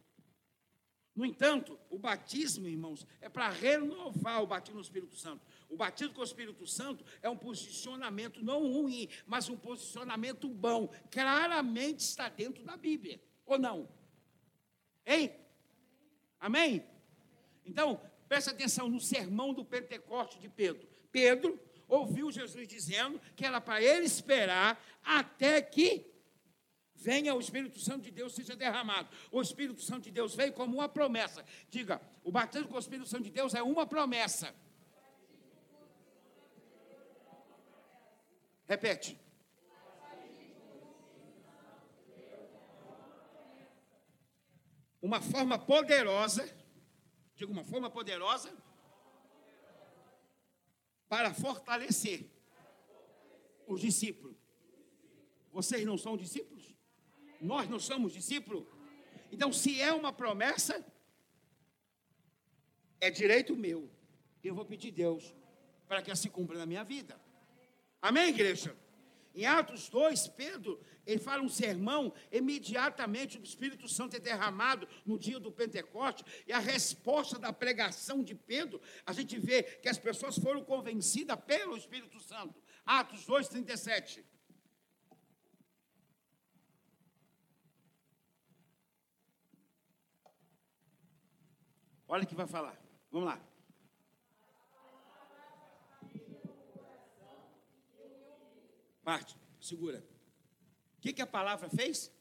No entanto, o batismo, irmãos, é para renovar o batismo no Espírito Santo. O batismo com o Espírito Santo é um posicionamento não ruim, mas um posicionamento bom. Claramente está dentro da Bíblia, ou não? Hein? Amém? Então, presta atenção no sermão do Pentecoste de Pedro. Pedro ouviu Jesus dizendo que era para ele esperar até que venha o Espírito Santo de Deus seja derramado. O Espírito Santo de Deus veio como uma promessa. Diga, o batismo com o Espírito Santo de Deus é uma promessa. Repete. Uma forma poderosa, diga uma forma poderosa para fortalecer os discípulos. Vocês não são discípulos? Nós não somos discípulos? Então, se é uma promessa, é direito meu. Eu vou pedir a Deus para que assim cumpra na minha vida. Amém, igreja? Em Atos 2, Pedro, ele fala um sermão, imediatamente o Espírito Santo é derramado no dia do Pentecoste, e a resposta da pregação de Pedro, a gente vê que as pessoas foram convencidas pelo Espírito Santo. Atos 2, 37. Olha o que vai falar. Vamos lá. Parte, segura. O que, que a palavra fez?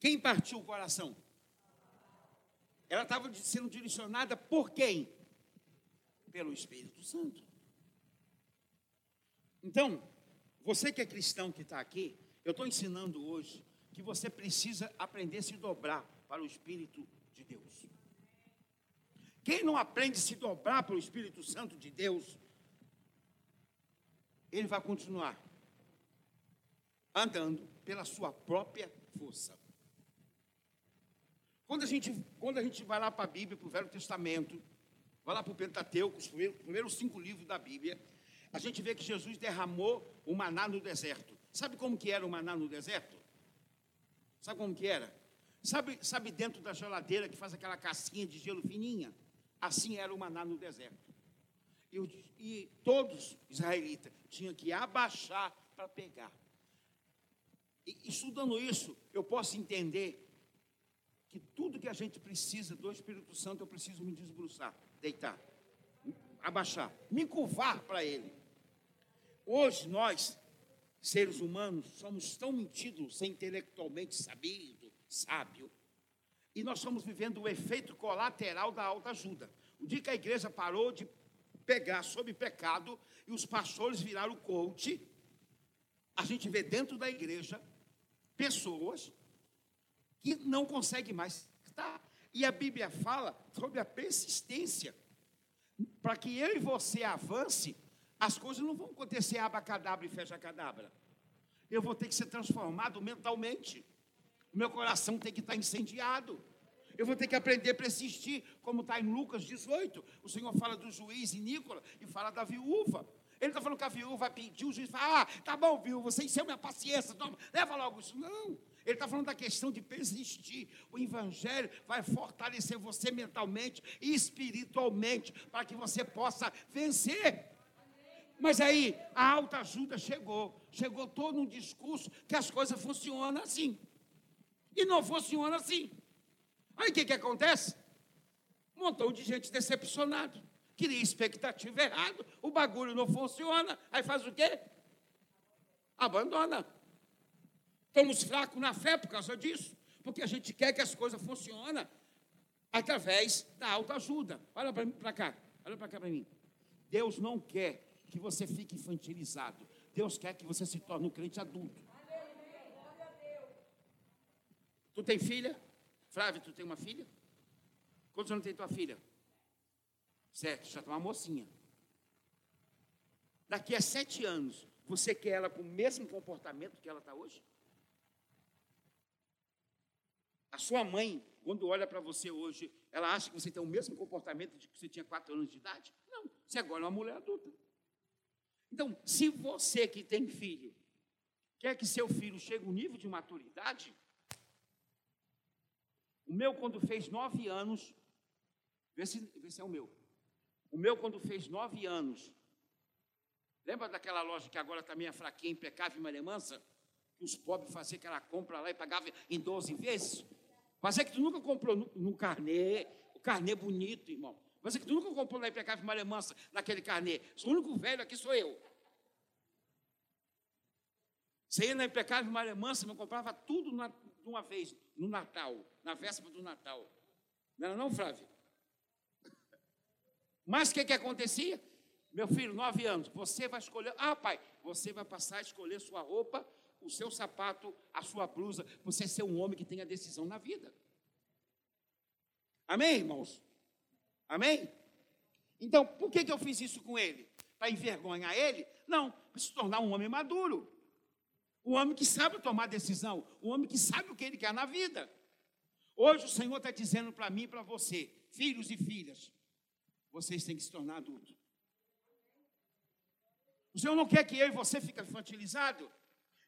Quem partiu o coração? Ela estava sendo direcionada por quem? Pelo Espírito Santo. Então, você que é cristão que está aqui, eu estou ensinando hoje que você precisa aprender a se dobrar para o Espírito de Deus. Quem não aprende a se dobrar para o Espírito Santo de Deus, ele vai continuar andando pela sua própria força. Quando a gente, quando a gente vai lá para a Bíblia, para o Velho Testamento, vai lá para o Pentateuco, os primeiros, primeiros cinco livros da Bíblia, a gente vê que Jesus derramou o maná no deserto. Sabe como que era o maná no deserto? Sabe como que era? Sabe, sabe dentro da geladeira que faz aquela casquinha de gelo fininha? Assim era o maná no deserto. E, e todos israelitas tinham que abaixar para pegar. E, estudando isso, eu posso entender que tudo que a gente precisa do Espírito Santo, eu preciso me desbruçar, deitar, abaixar, me curvar para Ele. Hoje nós, seres humanos, somos tão mentidos, ser intelectualmente sabido, sábio, e nós estamos vivendo o efeito colateral da alta ajuda. O dia que a igreja parou de pegar sobre pecado e os pastores viraram coach, a gente vê dentro da igreja pessoas que não conseguem mais estar. E a Bíblia fala sobre a persistência. Para que eu e você avance, as coisas não vão acontecer abacadabra e fecha cadabra. Eu vou ter que ser transformado mentalmente. Meu coração tem que estar incendiado. Eu vou ter que aprender a persistir, como está em Lucas 18. O Senhor fala do juiz e Nicola e fala da viúva. Ele está falando que a viúva pediu, o juiz fala: Ah, tá bom, viúva, você encheu minha paciência, toma, leva logo isso. Não. Ele está falando da questão de persistir. O Evangelho vai fortalecer você mentalmente e espiritualmente, para que você possa vencer. Mas aí a alta ajuda chegou. Chegou todo um discurso que as coisas funcionam assim. E não funciona assim. Aí o que, que acontece? Um montão de gente decepcionado. Cria expectativa errada. O bagulho não funciona. Aí faz o quê? Abandona. Estamos fracos na fé por causa disso. Porque a gente quer que as coisas funcionem através da autoajuda. Olha para cá. Olha para cá para mim. Deus não quer que você fique infantilizado. Deus quer que você se torne um crente adulto. Tu tem filha? Flávio, tu tem uma filha? Quantos anos tem tua filha? Sete, já está uma mocinha. Daqui a sete anos, você quer ela com o mesmo comportamento que ela está hoje? A sua mãe, quando olha para você hoje, ela acha que você tem o mesmo comportamento de que você tinha quatro anos de idade? Não, você agora é uma mulher adulta. Então, se você que tem filho, quer que seu filho chegue a um nível de maturidade, o meu, quando fez nove anos, vê se, vê se é o meu. O meu, quando fez nove anos, lembra daquela loja que agora também é fraquinha, impecável e malemança? Que os pobres faziam aquela compra lá e pagavam em 12 vezes? Mas é que tu nunca comprou no, no carnê, o carnê bonito, irmão. Mas é que tu nunca comprou na impecável malemança naquele carnê. O único velho aqui sou eu. Você ia na impecável malemança, eu comprava tudo na, de uma vez, no Natal, na véspera do Natal. Não era não, Flávio? Mas o que, que acontecia? Meu filho, nove anos, você vai escolher. Ah, pai, você vai passar a escolher sua roupa, o seu sapato, a sua blusa. Você ser um homem que tem a decisão na vida. Amém, irmãos? Amém? Então, por que, que eu fiz isso com ele? Para envergonhar ele? Não, para se tornar um homem maduro. Um homem que sabe tomar decisão. Um homem que sabe o que ele quer na vida. Hoje o Senhor está dizendo para mim e para você, filhos e filhas, vocês têm que se tornar adultos. O Senhor não quer que eu e você fiquem infantilizados.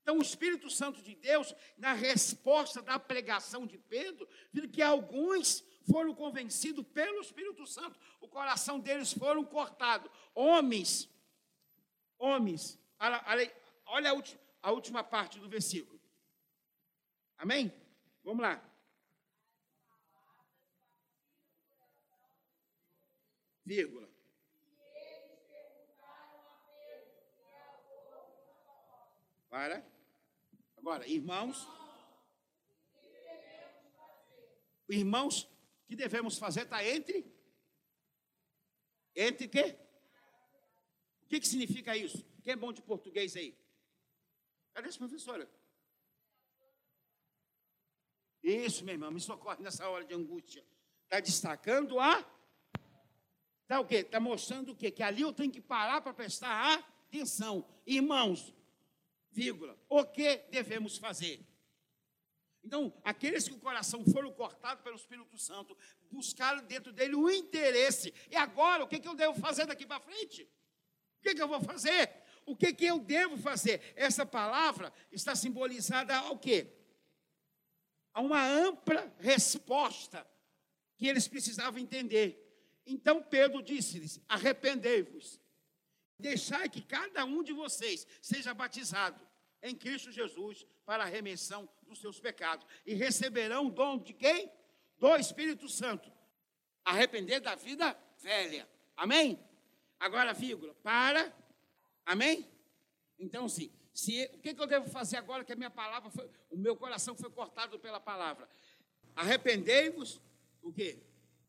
Então, o Espírito Santo de Deus, na resposta da pregação de Pedro, viu que alguns foram convencidos pelo Espírito Santo, o coração deles foram cortados. Homens, homens, olha, olha a, última, a última parte do versículo. Amém? Vamos lá. Vírgula. Para. Agora, irmãos. Irmãos, que devemos fazer está entre? Entre quê? O que, que significa isso? Quem é bom de português aí? Essa professora? Isso, meu irmão, me socorre nessa hora de angústia. Está destacando a. Está o quê? Está mostrando o quê? Que ali eu tenho que parar para prestar atenção. Irmãos, vírgula, o que devemos fazer? Então, aqueles que o coração foram cortados pelo Espírito Santo, buscaram dentro dele o interesse. E agora, o que, que eu devo fazer daqui para frente? O que, que eu vou fazer? O que, que eu devo fazer? Essa palavra está simbolizada ao quê? A uma ampla resposta que eles precisavam entender. Então Pedro disse-lhes: arrependei-vos, deixai que cada um de vocês seja batizado em Cristo Jesus para a remissão dos seus pecados e receberão o dom de quem? Do Espírito Santo. Arrepender da vida velha. Amém? Agora, vírgula, para. Amém? Então, sim. Se, o que, que eu devo fazer agora que a minha palavra foi, o meu coração foi cortado pela palavra? Arrependei-vos, o quê?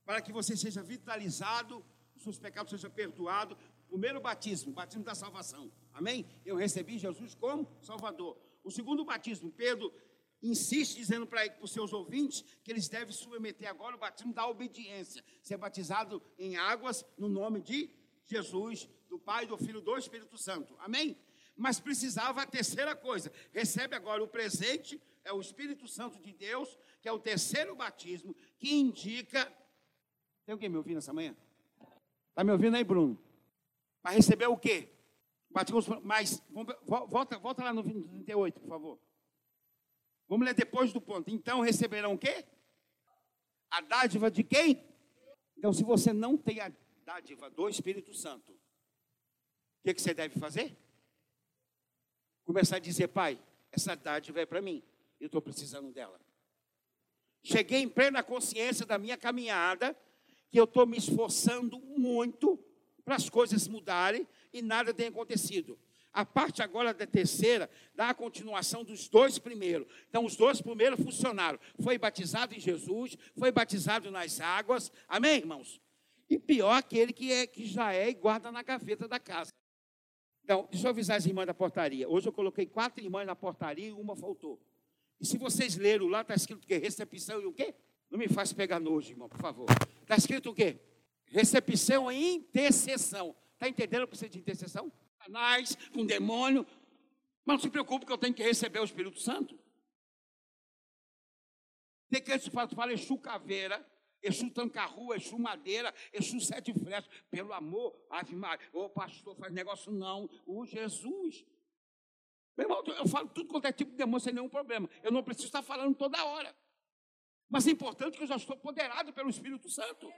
Para que você seja vitalizado, seus pecados sejam perdoados. Primeiro batismo, batismo da salvação. Amém? Eu recebi Jesus como Salvador. O segundo batismo, Pedro insiste dizendo para os seus ouvintes que eles devem submeter agora o batismo da obediência, ser batizado em águas no nome de Jesus, do Pai, do Filho, do Espírito Santo. Amém? Mas precisava a terceira coisa. Recebe agora o presente, é o Espírito Santo de Deus, que é o terceiro batismo, que indica. Tem alguém me ouvindo essa manhã? Está me ouvindo aí, Bruno? Para receber o quê? Batismo, mas, volta, volta lá no 38, por favor. Vamos ler depois do ponto. Então receberão o quê? A dádiva de quem? Então, se você não tem a dádiva do Espírito Santo, o que, que você deve fazer? Começar a dizer, pai, essa dádiva é para mim, eu estou precisando dela. Cheguei em plena consciência da minha caminhada, que eu estou me esforçando muito para as coisas mudarem e nada tem acontecido. A parte agora da terceira dá a continuação dos dois primeiros. Então, os dois primeiros funcionaram. Foi batizado em Jesus, foi batizado nas águas. Amém, irmãos? E pior aquele que, é, que já é e guarda na gaveta da casa. Então, deixa eu avisar as irmãs da portaria. Hoje eu coloquei quatro irmãs na portaria e uma faltou. E se vocês leram lá, está escrito o quê? Recepção e o quê? Não me faz pegar nojo, irmão, por favor. Está escrito o quê? Recepção e intercessão. Está entendendo o que precisa de intercessão? Satanás, com demônio. Mas não se preocupe que eu tenho que receber o Espírito Santo. Tem que fala, fala Exu caveira, Exu tancarrua, Exu madeira, Exu sete flechas. Pelo amor, Ave Maria. Ô pastor, faz negócio não. O Jesus. Meu irmão, eu falo tudo quanto é tipo de demônio sem nenhum problema. Eu não preciso estar falando toda hora. Mas é importante que eu já estou poderado pelo Espírito Santo.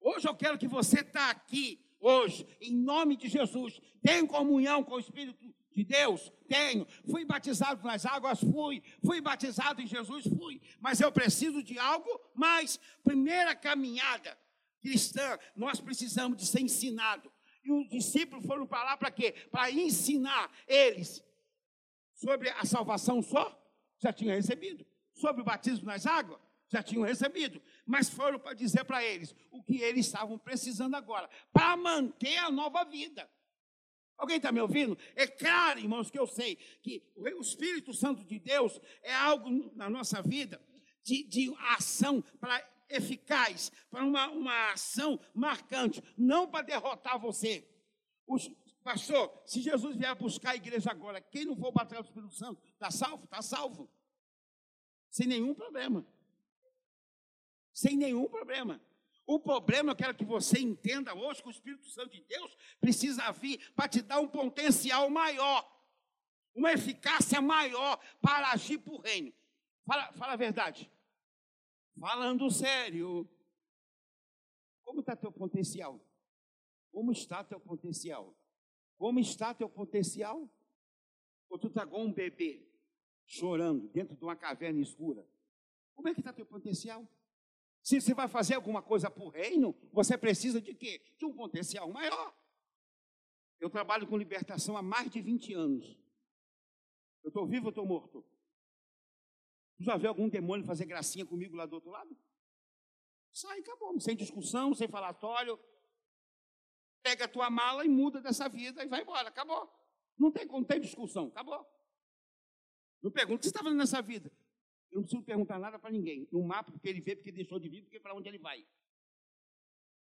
Hoje eu quero que você está aqui, hoje, em nome de Jesus, tem comunhão com o Espírito de Deus? Tenho. Fui batizado nas águas? Fui. Fui batizado em Jesus? Fui. Mas eu preciso de algo mais. Primeira caminhada cristã, nós precisamos de ser ensinado. E os discípulos foram para lá para quê? Para ensinar eles sobre a salvação só, já tinha recebido. Sobre o batismo nas águas, já tinham recebido, mas foram para dizer para eles o que eles estavam precisando agora, para manter a nova vida. Alguém está me ouvindo? É claro, irmãos, que eu sei que o Espírito Santo de Deus é algo na nossa vida de, de ação para eficaz, para uma, uma ação marcante, não para derrotar você. Os, pastor, se Jesus vier buscar a igreja agora, quem não for bater o Espírito Santo, está salvo? Está salvo. Sem nenhum problema sem nenhum problema. O problema, eu quero que você entenda hoje que o Espírito Santo de Deus precisa vir para te dar um potencial maior, uma eficácia maior para agir para o reino. Fala, fala a verdade. Falando sério. Como está teu potencial? Como está teu potencial? Como está teu potencial? Ou tu está igual um bebê, chorando dentro de uma caverna escura? Como é que está teu potencial? Se você vai fazer alguma coisa para o reino, você precisa de quê? De um potencial maior. Eu trabalho com libertação há mais de 20 anos. Eu estou vivo ou estou morto? Já viu algum demônio fazer gracinha comigo lá do outro lado? Sai, acabou. Sem discussão, sem falatório. Pega a tua mala e muda dessa vida e vai embora. Acabou. Não tem como ter discussão. Acabou. Não pergunta o que você está fazendo nessa vida. Eu não preciso perguntar nada para ninguém. No mapa, porque ele vê, porque deixou de vir, porque para onde ele vai.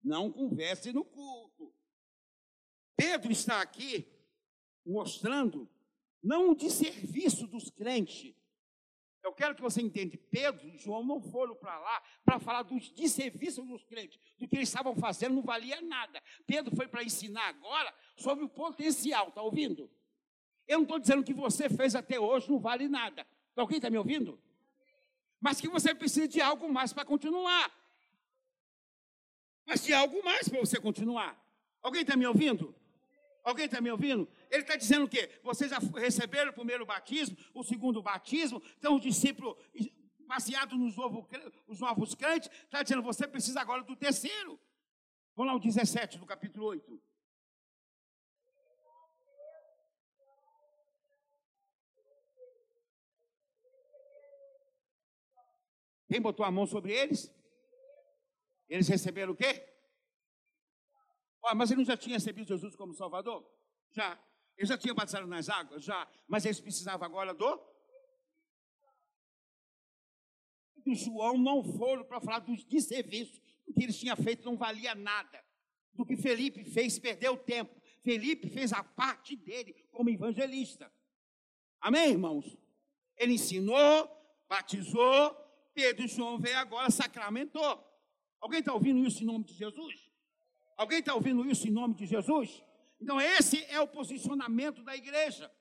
Não converse no culto. Pedro está aqui mostrando não o desserviço dos crentes. Eu quero que você entenda, Pedro e João não foram para lá para falar dos desserviços dos crentes, do que eles estavam fazendo não valia nada. Pedro foi para ensinar agora sobre o potencial, está ouvindo? Eu não estou dizendo que você fez até hoje não vale nada. Alguém está me ouvindo? Mas que você precisa de algo mais para continuar. Mas de algo mais para você continuar. Alguém está me ouvindo? Alguém está me ouvindo? Ele está dizendo o quê? Vocês já receberam o primeiro batismo, o segundo batismo, então o discípulo, baseado nos novos, os novos crentes, está dizendo, você precisa agora do terceiro. Vamos lá, o 17 do capítulo 8. Quem botou a mão sobre eles? Eles receberam o quê? Oh, mas ele já tinha recebido Jesus como Salvador? Já. Ele já tinha batizado nas águas? Já. Mas eles precisavam agora do? E João não foram para falar dos desserviços. O que eles tinham feito não valia nada. Do que Felipe fez, perdeu tempo. Felipe fez a parte dele como evangelista. Amém, irmãos? Ele ensinou, batizou, Pedro e João veio agora, sacramentou. Alguém está ouvindo isso em nome de Jesus? Alguém está ouvindo isso em nome de Jesus? Então, esse é o posicionamento da igreja.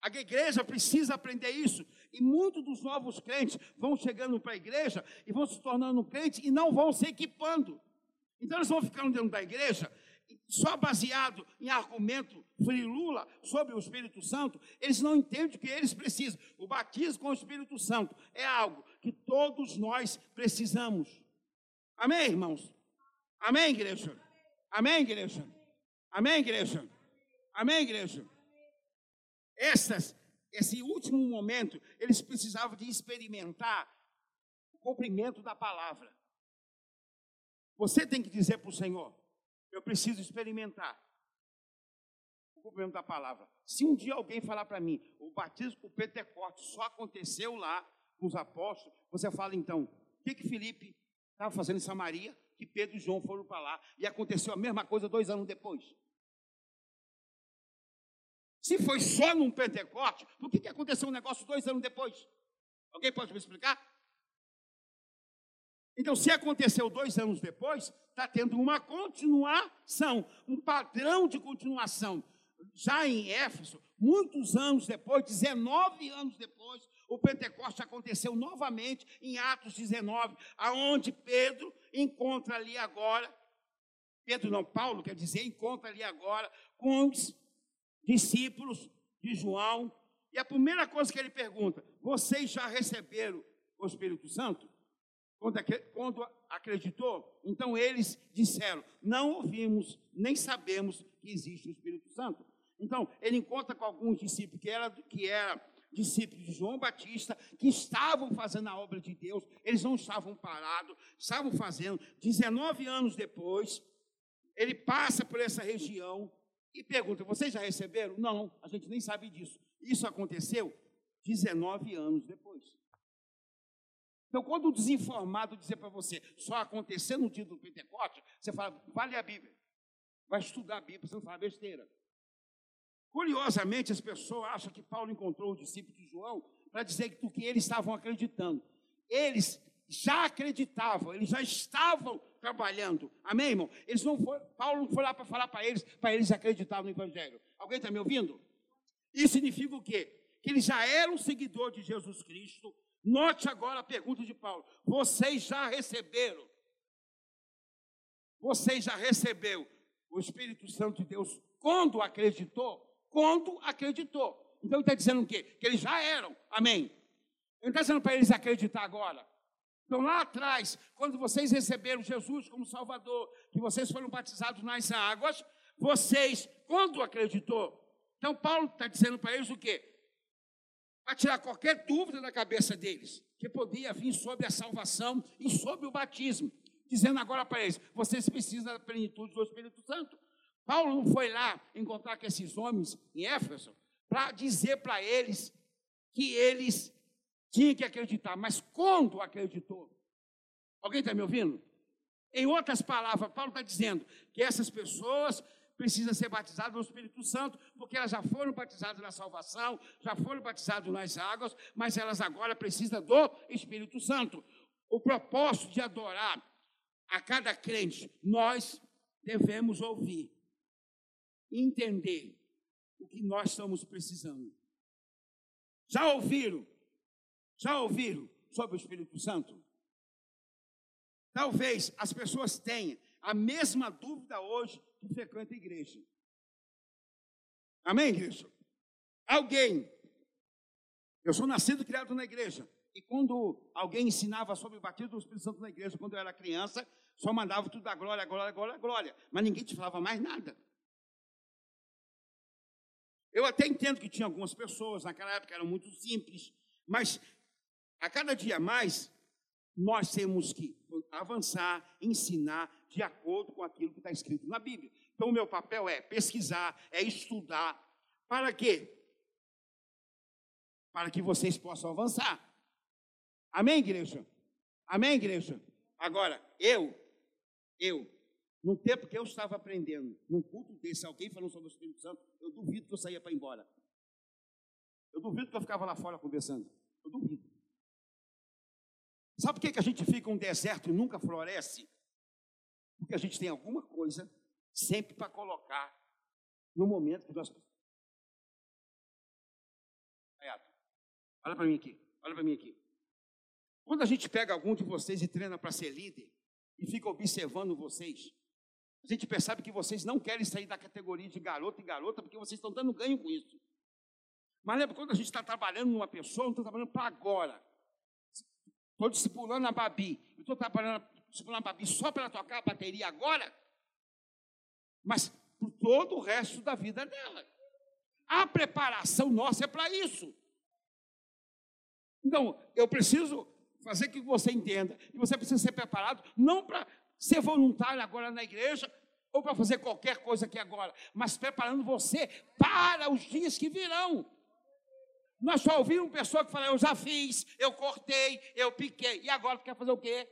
A igreja precisa aprender isso. E muitos dos novos crentes vão chegando para a igreja e vão se tornando crentes e não vão se equipando. Então, eles vão ficando dentro da igreja só baseado em argumento frilula sobre o Espírito Santo, eles não entendem o que eles precisam. O batismo com o Espírito Santo é algo que todos nós precisamos. Amém, irmãos? Amém, igreja? Amém, igreja? Amém, igreja? Amém, igreja? Essas, esse último momento, eles precisavam de experimentar o cumprimento da palavra. Você tem que dizer para o Senhor: eu preciso experimentar o cumprimento da palavra. Se um dia alguém falar para mim, o batismo o Pentecoste só aconteceu lá com os apóstolos, você fala então, o que que Felipe estava fazendo em Samaria? que Pedro e João foram para lá e aconteceu a mesma coisa dois anos depois. Se foi só num Pentecoste, por que, que aconteceu um negócio dois anos depois? Alguém pode me explicar? Então, se aconteceu dois anos depois, está tendo uma continuação, um padrão de continuação. Já em Éfeso, muitos anos depois, 19 anos depois, o Pentecoste aconteceu novamente em Atos 19, aonde Pedro encontra ali agora, Pedro não, Paulo quer dizer, encontra ali agora com os discípulos de João, e a primeira coisa que ele pergunta: vocês já receberam o Espírito Santo? Quando, acreditou, então eles disseram: não ouvimos, nem sabemos que existe o Espírito Santo. Então, ele encontra com alguns discípulos que era, que era discípulos de João Batista que estavam fazendo a obra de Deus, eles não estavam parados, estavam fazendo. 19 anos depois, ele passa por essa região e pergunta: Vocês já receberam? Não, a gente nem sabe disso. Isso aconteceu 19 anos depois. Então, quando o desinformado dizer para você só aconteceu no dia do Pentecoste, você fala, vale a Bíblia. Vai estudar a Bíblia, você não fala besteira. Curiosamente, as pessoas acham que Paulo encontrou o discípulo de João para dizer que, que eles estavam acreditando. Eles já acreditavam, eles já estavam trabalhando. Amém, irmão? Eles não foram, Paulo não foi lá para falar para eles, para eles acreditarem no Evangelho. Alguém está me ouvindo? Isso significa o quê? Que eles já eram seguidores de Jesus Cristo. Note agora a pergunta de Paulo: vocês já receberam? Vocês já receberam o Espírito Santo de Deus quando acreditou? quando acreditou. Então ele está dizendo o quê? Que eles já eram. Amém. Ele está dizendo para eles acreditar agora. Então, lá atrás, quando vocês receberam Jesus como Salvador, que vocês foram batizados nas águas, vocês, quando acreditou? Então, Paulo está dizendo para eles o quê? Para tirar qualquer dúvida da cabeça deles, que podia vir sobre a salvação e sobre o batismo. Dizendo agora para eles: vocês precisam da plenitude do Espírito Santo. Paulo não foi lá encontrar com esses homens em Éfeso para dizer para eles que eles tinham que acreditar, mas quando acreditou? Alguém está me ouvindo? Em outras palavras, Paulo está dizendo que essas pessoas precisam ser batizadas no Espírito Santo, porque elas já foram batizadas na salvação, já foram batizadas nas águas, mas elas agora precisam do Espírito Santo. O propósito de adorar a cada crente, nós devemos ouvir, entender o que nós estamos precisando. Já ouviram? Já ouviram sobre o Espírito Santo? Talvez as pessoas tenham a mesma dúvida hoje a igreja. Amém, igreja? Alguém, eu sou nascido e criado na igreja, e quando alguém ensinava sobre o batismo do Espírito Santo na igreja, quando eu era criança, só mandava tudo da glória, glória, glória, glória, mas ninguém te falava mais nada. Eu até entendo que tinha algumas pessoas, naquela época eram muito simples, mas a cada dia mais nós temos que avançar, ensinar de acordo com aquilo que está escrito na Bíblia. Então, o meu papel é pesquisar, é estudar. Para quê? Para que vocês possam avançar. Amém, igreja? Amém, igreja? Agora, eu, eu, no tempo que eu estava aprendendo, num culto desse, alguém falando sobre o Espírito Santo, eu duvido que eu saía para ir embora. Eu duvido que eu ficava lá fora conversando. Eu duvido. Sabe por que, que a gente fica um deserto e nunca floresce? Porque a gente tem alguma coisa sempre para colocar no momento que nós. Olha para mim aqui, olha para mim aqui. Quando a gente pega algum de vocês e treina para ser líder, e fica observando vocês, a gente percebe que vocês não querem sair da categoria de garoto e garota, porque vocês estão dando ganho com isso. Mas lembra quando a gente está trabalhando numa pessoa, não está trabalhando para agora. Estou discipulando a Babi. estou trabalhando Babi só para tocar a bateria agora? Mas por todo o resto da vida dela. A preparação nossa é para isso. Então, eu preciso fazer que você entenda. E você precisa ser preparado, não para ser voluntário agora na igreja, ou para fazer qualquer coisa aqui agora, mas preparando você para os dias que virão. Nós só ouvimos pessoa que fala, eu já fiz, eu cortei, eu piquei, e agora quer fazer o quê?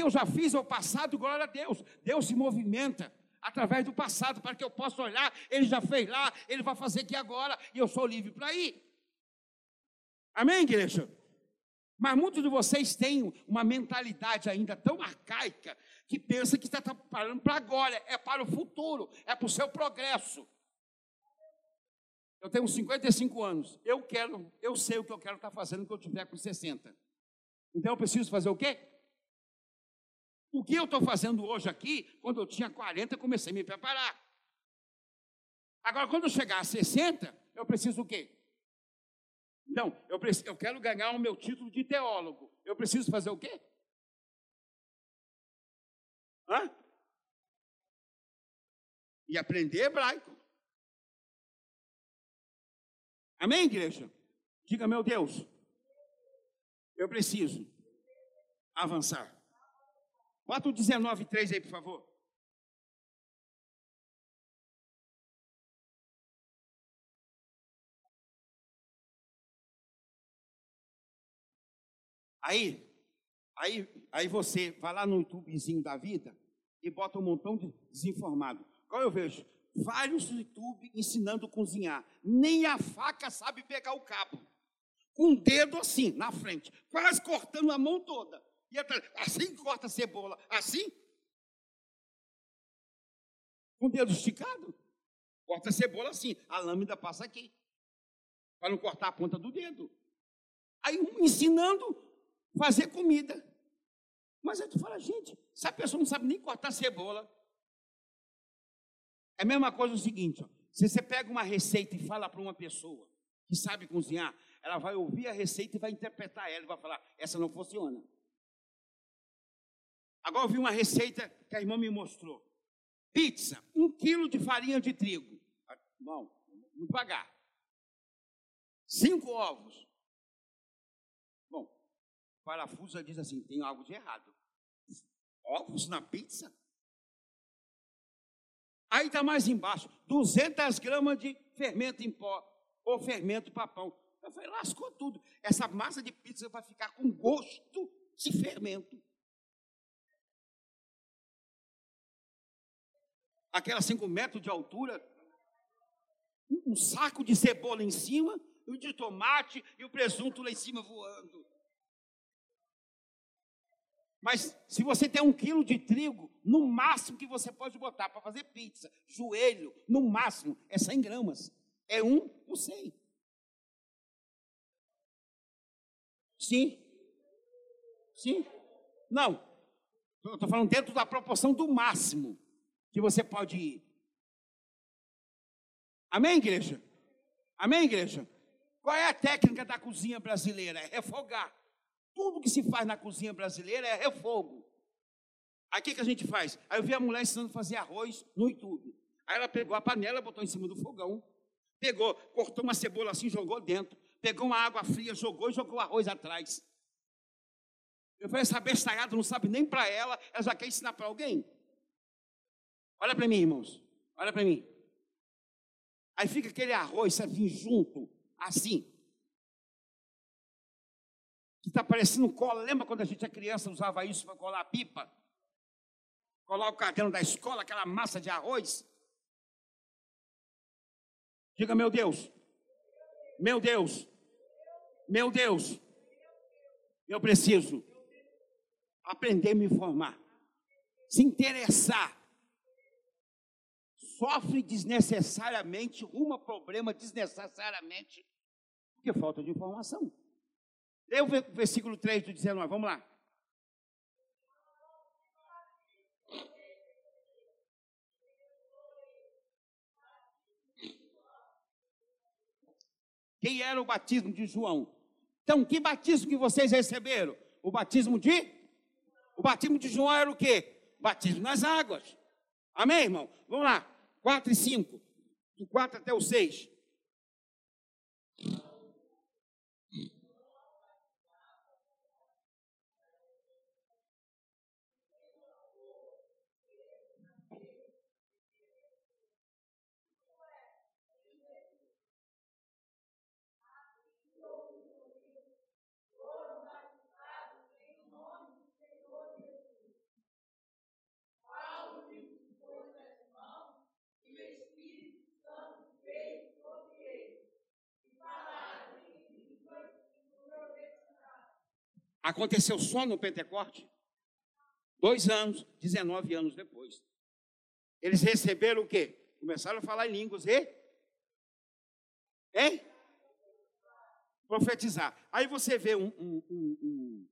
Que eu já fiz o passado, glória a Deus. Deus se movimenta através do passado, para que eu possa olhar, ele já fez lá, ele vai fazer aqui agora, e eu sou livre para ir. Amém, igreja? Mas muitos de vocês têm uma mentalidade ainda tão arcaica que pensa que está parando para agora, é para o futuro, é para o seu progresso. Eu tenho 55 anos. Eu quero, eu sei o que eu quero estar fazendo quando eu tiver com 60. Então eu preciso fazer o quê? O que eu estou fazendo hoje aqui, quando eu tinha 40, eu comecei a me preparar. Agora, quando eu chegar a 60, eu preciso o quê? Não, eu, preciso, eu quero ganhar o meu título de teólogo. Eu preciso fazer o quê? Hã? E aprender hebraico. Amém, igreja? Diga, meu Deus, eu preciso avançar. Bota o 19, 3 aí, por favor. Aí, aí, aí você vai lá no YouTubezinho da vida e bota um montão de desinformado. Qual eu vejo? vários YouTube ensinando a cozinhar. Nem a faca sabe pegar o cabo. Com o dedo assim, na frente, quase cortando a mão toda. E assim corta a cebola, assim. Com o dedo esticado. Corta a cebola assim, a lâmina passa aqui. Para não cortar a ponta do dedo. Aí um ensinando fazer comida. Mas aí tu fala, gente, se a pessoa não sabe nem cortar cebola, é a mesma coisa o seguinte: ó, se você pega uma receita e fala para uma pessoa que sabe cozinhar, ela vai ouvir a receita e vai interpretar ela e vai falar: essa não funciona. Agora eu vi uma receita que a irmã me mostrou: pizza, um quilo de farinha de trigo. Bom, vamos pagar. Cinco ovos. Bom, o parafuso diz assim: tem algo de errado. Ovos na pizza? Aí está mais embaixo, 200 gramas de fermento em pó, ou fermento para pão. Eu falei, lascou tudo. Essa massa de pizza vai ficar com gosto de fermento. Aquela 5 metros de altura, um saco de cebola em cima, e o de tomate e o presunto lá em cima voando. Mas se você tem um quilo de trigo, no máximo que você pode botar para fazer pizza, joelho, no máximo, é 100 gramas. É um por 100. Sim. Sim. Não. Estou falando dentro da proporção do máximo que você pode ir. Amém, igreja? Amém, igreja? Qual é a técnica da cozinha brasileira? É refogar. Tudo que se faz na cozinha brasileira é refogo. Aí o que, que a gente faz? Aí eu vi a mulher ensinando a fazer arroz no YouTube. Aí ela pegou a panela, botou em cima do fogão, pegou, cortou uma cebola assim, jogou dentro, pegou uma água fria, jogou e jogou arroz atrás. Eu falei, essa bestalhada não sabe nem para ela, ela já quer ensinar para alguém. Olha para mim, irmãos. Olha para mim. Aí fica aquele arroz assim junto, assim. Que está parecendo cola. Lembra quando a gente é criança usava isso para colar a pipa? Colar o caderno da escola, aquela massa de arroz. Diga, meu Deus. Meu Deus. Meu Deus. Eu preciso aprender a me informar. Se interessar sofre desnecessariamente, uma problema desnecessariamente, porque falta de informação. Lê o versículo 3 do 19, vamos lá. Quem era o batismo de João? Então, que batismo que vocês receberam? O batismo de? O batismo de João era o quê? Batismo nas águas. Amém, irmão? Vamos lá. 4 e 5, do 4 até o 6. Aconteceu só no Pentecoste? Dois anos, 19 anos depois. Eles receberam o quê? Começaram a falar em línguas e. Hein? Profetizar. Aí você vê um, um, um,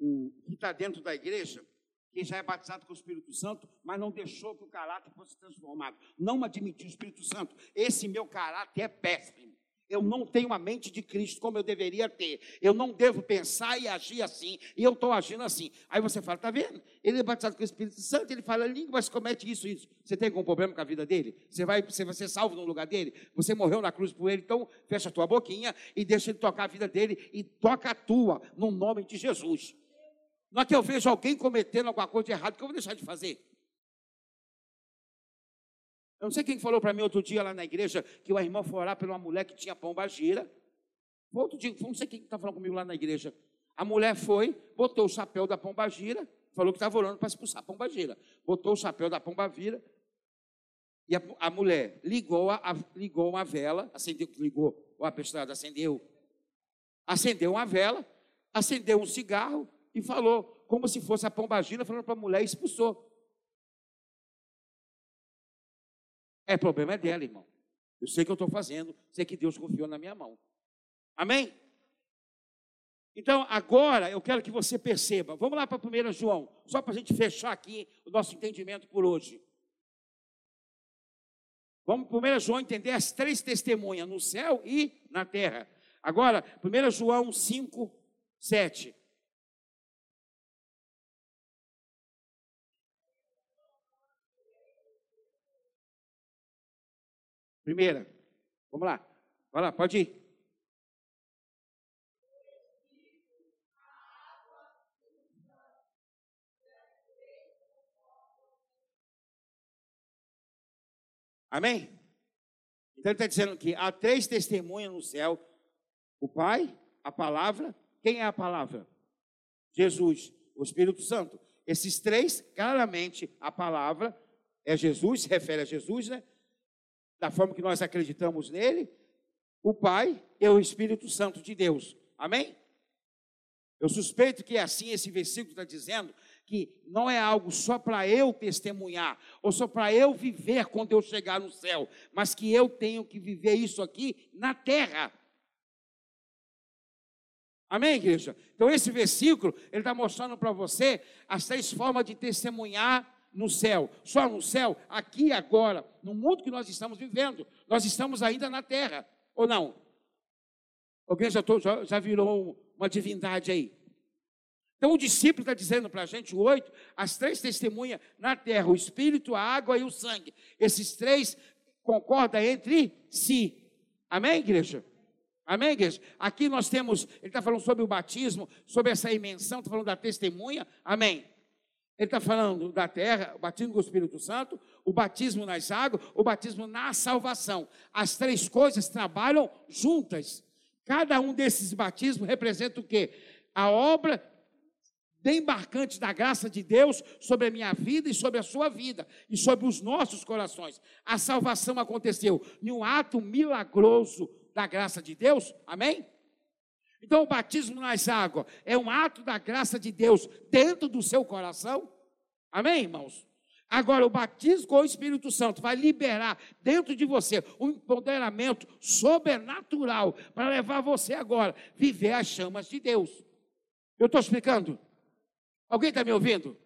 um que está dentro da igreja, que já é batizado com o Espírito Santo, mas não deixou que o caráter fosse transformado. Não admitiu o Espírito Santo. Esse meu caráter é péssimo. Eu não tenho a mente de Cristo como eu deveria ter. Eu não devo pensar e agir assim. E eu estou agindo assim. Aí você fala, está vendo? Ele é batizado com o Espírito Santo, ele fala língua, mas comete isso isso. Você tem algum problema com a vida dele? Você vai, você vai ser salvo no lugar dele? Você morreu na cruz por ele, então fecha a tua boquinha e deixa ele tocar a vida dele e toca a tua, no nome de Jesus. Não é que eu vejo alguém cometendo alguma coisa de errado, que eu vou deixar de fazer. Eu não sei quem falou para mim outro dia lá na igreja que o irmão foi orar por uma mulher que tinha pomba gira. Outro dia, não sei quem está falando comigo lá na igreja. A mulher foi, botou o chapéu da pomba gira, falou que estava orando para expulsar a pomba gira. Botou o chapéu da pomba gira e a, a mulher ligou a, a, ligou uma vela, acendeu, ligou, ou a pessoa acendeu, acendeu uma vela, acendeu um cigarro e falou, como se fosse a pomba gira, falando para a mulher expulsou. É problema é dela, irmão. Eu sei que eu estou fazendo, sei que Deus confiou na minha mão. Amém? Então, agora eu quero que você perceba. Vamos lá para 1 João, só para a gente fechar aqui o nosso entendimento por hoje. Vamos para 1 João entender as três testemunhas no céu e na terra. Agora, 1 João 5, 7. Primeira. Vamos lá. Vai lá, pode ir. Amém? Então ele está dizendo que há três testemunhas no céu: o Pai, a palavra. Quem é a palavra? Jesus, o Espírito Santo. Esses três, claramente, a palavra é Jesus, se refere a Jesus, né? Da forma que nós acreditamos nele, o Pai e o Espírito Santo de Deus. Amém? Eu suspeito que assim esse versículo está dizendo que não é algo só para eu testemunhar, ou só para eu viver quando eu chegar no céu, mas que eu tenho que viver isso aqui na terra. Amém, igreja? Então, esse versículo, ele está mostrando para você as três formas de testemunhar no céu. Só no céu, aqui agora, no mundo que nós estamos vivendo. Nós estamos ainda na terra, ou não? Alguém já, tô, já, já virou uma divindade aí? Então, o discípulo está dizendo para a gente, oito, as três testemunhas na terra, o espírito, a água e o sangue. Esses três concordam entre si. Amém, igreja? Amém, igreja? Aqui nós temos, ele está falando sobre o batismo, sobre essa imensão, está falando da testemunha. Amém. Ele está falando da terra, o batismo com o Espírito Santo, o batismo nas águas, o batismo na salvação. As três coisas trabalham juntas. Cada um desses batismos representa o quê? A obra embarcante da graça de Deus sobre a minha vida e sobre a sua vida e sobre os nossos corações. A salvação aconteceu em um ato milagroso da graça de Deus, amém? Então, o batismo nas águas é um ato da graça de Deus dentro do seu coração, amém, irmãos? Agora, o batismo com o Espírito Santo vai liberar dentro de você um empoderamento sobrenatural para levar você agora a viver as chamas de Deus. Eu estou explicando? Alguém está me ouvindo?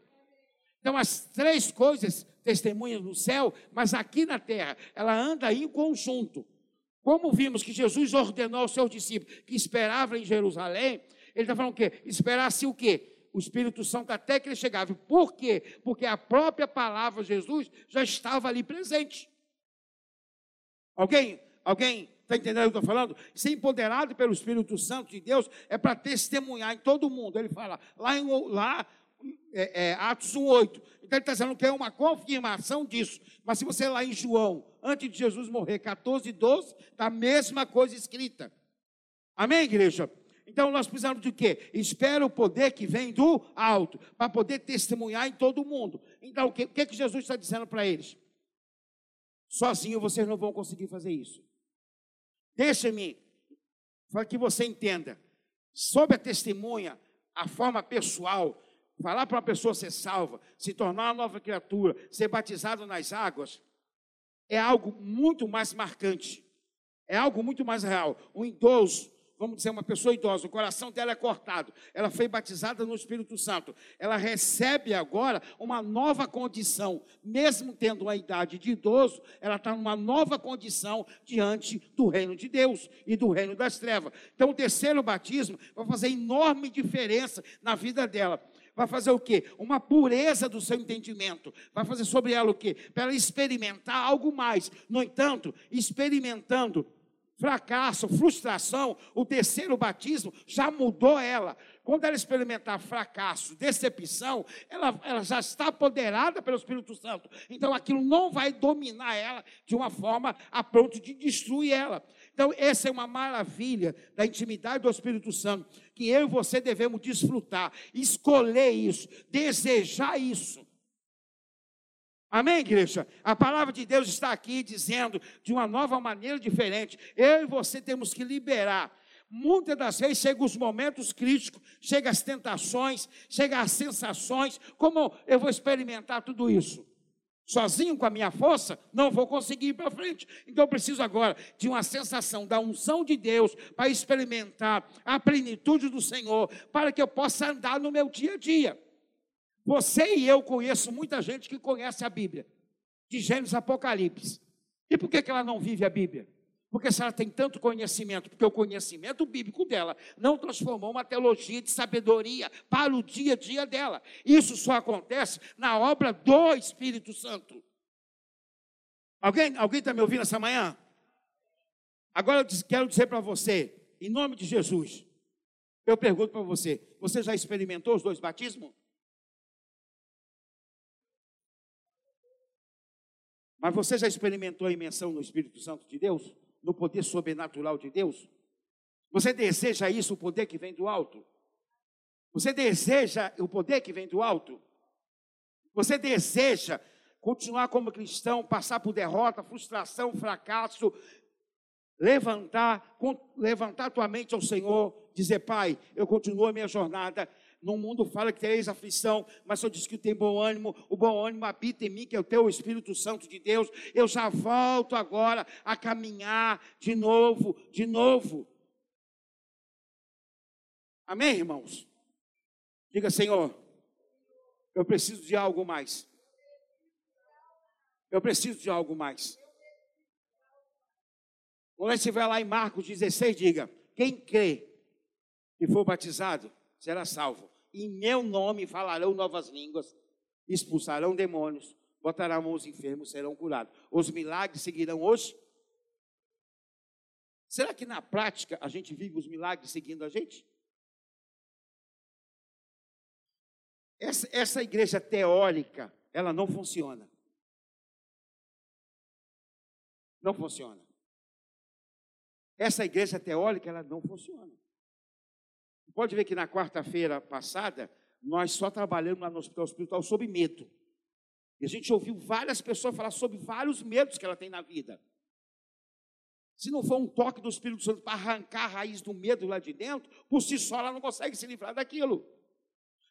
Então, as três coisas testemunham no céu, mas aqui na terra, ela anda em conjunto. Como vimos que Jesus ordenou aos seus discípulos que esperavam em Jerusalém, ele está falando o quê? Esperasse o quê? O Espírito Santo até que ele chegava. Por quê? Porque a própria palavra de Jesus já estava ali presente. Alguém, alguém está entendendo o que eu estou falando? Ser empoderado pelo Espírito Santo de Deus é para testemunhar em todo mundo. Ele fala lá, em, lá é, é, Atos 1,8. Então ele está dizendo que é uma confirmação disso. Mas se você lá em João, antes de Jesus morrer, 14, 12, está a mesma coisa escrita. Amém, igreja? Então nós precisamos de quê? Espera o poder que vem do alto, para poder testemunhar em todo mundo. Então, o que, o que, que Jesus está dizendo para eles? Sozinho vocês não vão conseguir fazer isso. Deixa-me, para que você entenda, sobre a testemunha, a forma pessoal, falar para uma pessoa ser salva, se tornar uma nova criatura, ser batizado nas águas, é algo muito mais marcante, é algo muito mais real. Um idoso, vamos dizer, uma pessoa idosa, o coração dela é cortado, ela foi batizada no Espírito Santo, ela recebe agora uma nova condição, mesmo tendo uma idade de idoso, ela está numa nova condição diante do reino de Deus e do reino das trevas. Então, o terceiro batismo vai fazer enorme diferença na vida dela vai fazer o quê? Uma pureza do seu entendimento. Vai fazer sobre ela o quê? Para ela experimentar algo mais. No entanto, experimentando fracasso, frustração, o terceiro batismo já mudou ela. Quando ela experimentar fracasso, decepção, ela, ela já está apoderada pelo Espírito Santo. Então aquilo não vai dominar ela de uma forma a ponto de destruir ela. Então, essa é uma maravilha da intimidade do Espírito Santo, que eu e você devemos desfrutar, escolher isso, desejar isso. Amém, igreja? A palavra de Deus está aqui dizendo de uma nova maneira diferente. Eu e você temos que liberar. Muitas das vezes chegam os momentos críticos, chegam as tentações, chegam as sensações. Como eu vou experimentar tudo isso? Sozinho com a minha força, não vou conseguir ir para frente. Então eu preciso agora de uma sensação da unção de Deus para experimentar a plenitude do Senhor, para que eu possa andar no meu dia a dia. Você e eu conheço muita gente que conhece a Bíblia, de Gênesis Apocalipse. E por que, que ela não vive a Bíblia? Porque se ela tem tanto conhecimento, porque o conhecimento bíblico dela não transformou uma teologia de sabedoria para o dia a dia dela. Isso só acontece na obra do Espírito Santo. Alguém está me ouvindo essa manhã? Agora eu quero dizer para você, em nome de Jesus, eu pergunto para você: você já experimentou os dois batismos? Mas você já experimentou a imensão no Espírito Santo de Deus? No poder sobrenatural de Deus? Você deseja isso, o poder que vem do alto? Você deseja o poder que vem do alto? Você deseja continuar como cristão, passar por derrota, frustração, fracasso, levantar, levantar tua mente ao Senhor, dizer, Pai, eu continuo a minha jornada. No mundo fala que tereis aflição, mas eu disse que tem bom ânimo, o bom ânimo habita em mim, que é o teu Espírito Santo de Deus. Eu já volto agora a caminhar de novo, de novo. Amém, irmãos? Diga, Senhor, eu preciso de algo mais. Eu preciso de algo mais. Quando você vai lá em Marcos 16, diga: quem crê e for batizado será salvo. Em meu nome falarão novas línguas, expulsarão demônios, botarão mãos enfermos, serão curados. Os milagres seguirão hoje. Será que na prática a gente vive os milagres seguindo a gente? Essa, essa igreja teórica, ela não funciona. Não funciona. Essa igreja teórica, ela não funciona. Pode ver que na quarta-feira passada, nós só trabalhamos lá no hospital espiritual sobre medo. E a gente ouviu várias pessoas falar sobre vários medos que ela tem na vida. Se não for um toque do Espírito Santo para arrancar a raiz do medo lá de dentro, por si só ela não consegue se livrar daquilo.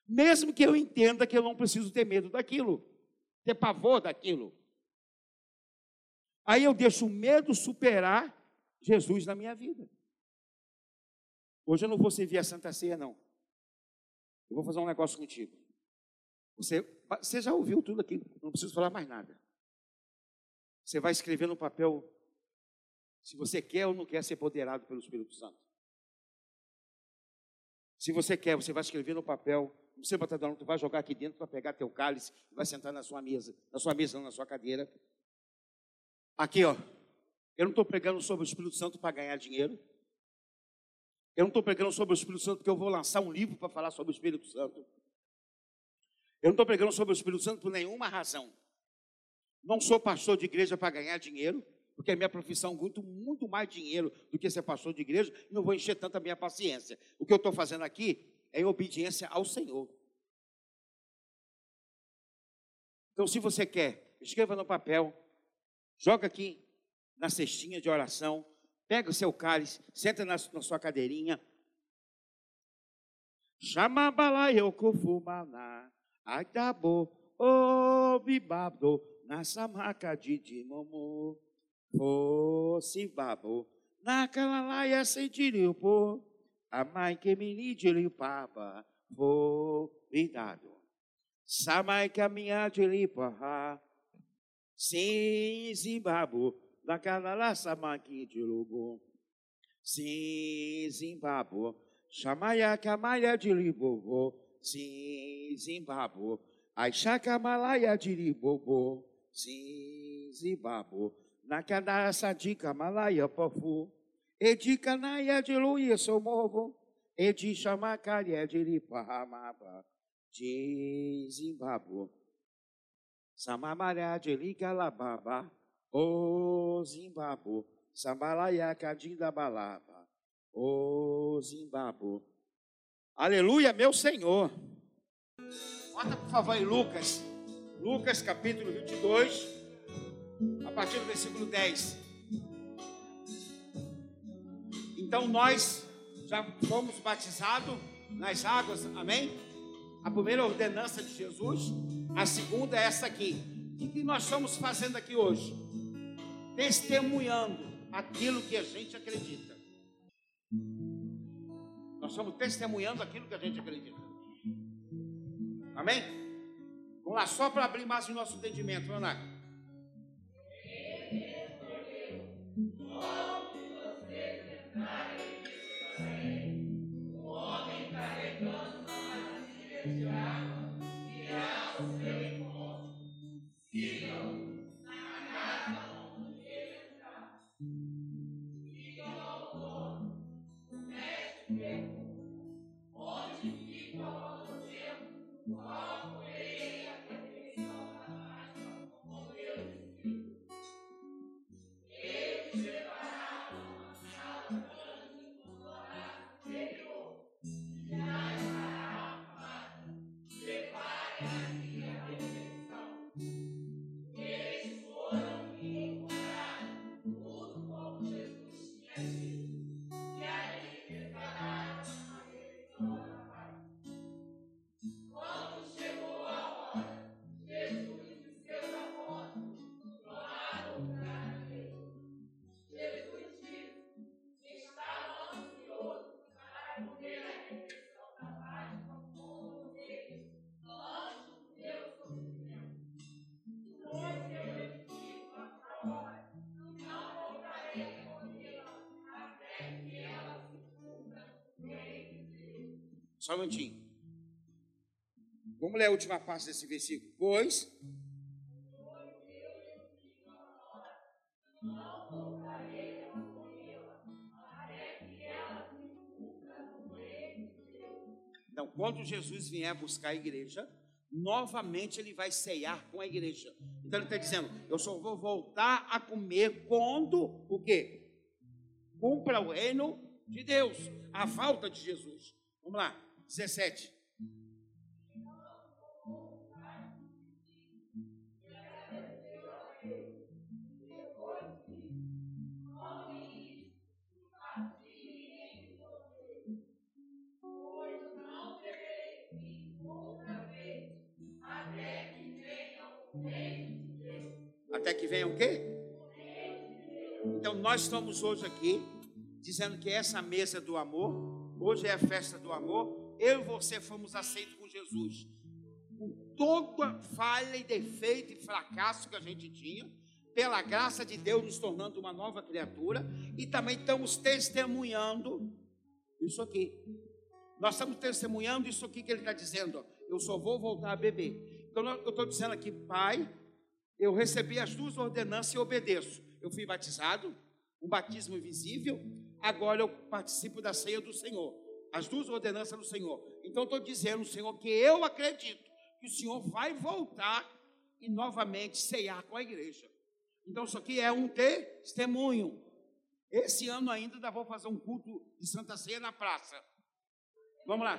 Mesmo que eu entenda que eu não preciso ter medo daquilo, ter pavor daquilo. Aí eu deixo o medo superar Jesus na minha vida. Hoje eu não vou servir a Santa Ceia, não. Eu vou fazer um negócio contigo. Você, você já ouviu tudo aqui, não preciso falar mais nada. Você vai escrever no papel se você quer ou não quer ser poderado pelo Espírito Santo. Se você quer, você vai escrever no papel. Você batadão, tu vai jogar aqui dentro para pegar teu cálice e vai sentar na sua mesa, na sua mesa, não na sua cadeira. Aqui, ó. Eu não estou pregando sobre o Espírito Santo para ganhar dinheiro. Eu não estou pregando sobre o Espírito Santo porque eu vou lançar um livro para falar sobre o Espírito Santo. Eu não estou pregando sobre o Espírito Santo por nenhuma razão. Não sou pastor de igreja para ganhar dinheiro, porque a minha profissão muito, muito mais dinheiro do que ser pastor de igreja, e não vou encher tanto a minha paciência. O que eu estou fazendo aqui é em obediência ao Senhor. Então, se você quer, escreva no papel, joga aqui na cestinha de oração, pega o seu cálice, senta na, na sua cadeirinha. Chamabala yokufumana, aitabo, obibado, nasamaka de dimomo, fosse babo, nakalalaia sentiriupo, a mãe que me lidili papa, vou cuidado. Samai caminhar de lipa, sim, zimbabo, da canala samaki de lugo. Sim, Zimbabwe. Chamaya kamaya de libobo. Sim, Zimbabwe. Aishaka malaya de libobo. Sim, Zimbabwe. Nakadara sadika malaya pofu. Edika naya de luia somovo. Edi chamakaria de lipahamaba. De Zimbabwe. Samamaria de ligalababa. O Zimbabwe, Sambalaya Kadinda Balaba, o Zimbabwe. Aleluia, meu Senhor. Bota por favor em Lucas, Lucas capítulo 22, a partir do versículo 10. Então nós já fomos batizados nas águas, amém? A primeira ordenança de Jesus, a segunda é essa aqui. O que nós estamos fazendo aqui hoje? Testemunhando aquilo que a gente acredita. Nós estamos testemunhando aquilo que a gente acredita. Amém? Vamos lá, só para abrir mais o nosso entendimento, vamos Só um minutinho. Vamos ler a última parte desse versículo. Pois. Então, quando Jesus vier buscar a igreja, novamente ele vai ceiar com a igreja. Então ele está dizendo: eu só vou voltar a comer quando o quê? Cumpra o reino de Deus, a falta de Jesus. Vamos lá, 17. Até que venha o quê? Então nós estamos hoje aqui dizendo que essa mesa do amor, hoje é a festa do amor. Eu e você fomos aceitos com Jesus. Com toda falha e defeito e fracasso que a gente tinha, pela graça de Deus nos tornando uma nova criatura, e também estamos testemunhando isso aqui. Nós estamos testemunhando isso aqui que ele está dizendo. Eu só vou voltar a beber. Então eu estou dizendo aqui, Pai, eu recebi as duas ordenanças e obedeço. Eu fui batizado, um batismo invisível, agora eu participo da ceia do Senhor. As duas ordenanças do Senhor. Então estou dizendo, Senhor, que eu acredito que o Senhor vai voltar e novamente ceiar com a igreja. Então isso aqui é um testemunho. Esse ano ainda vou fazer um culto de Santa Ceia na praça. Vamos lá.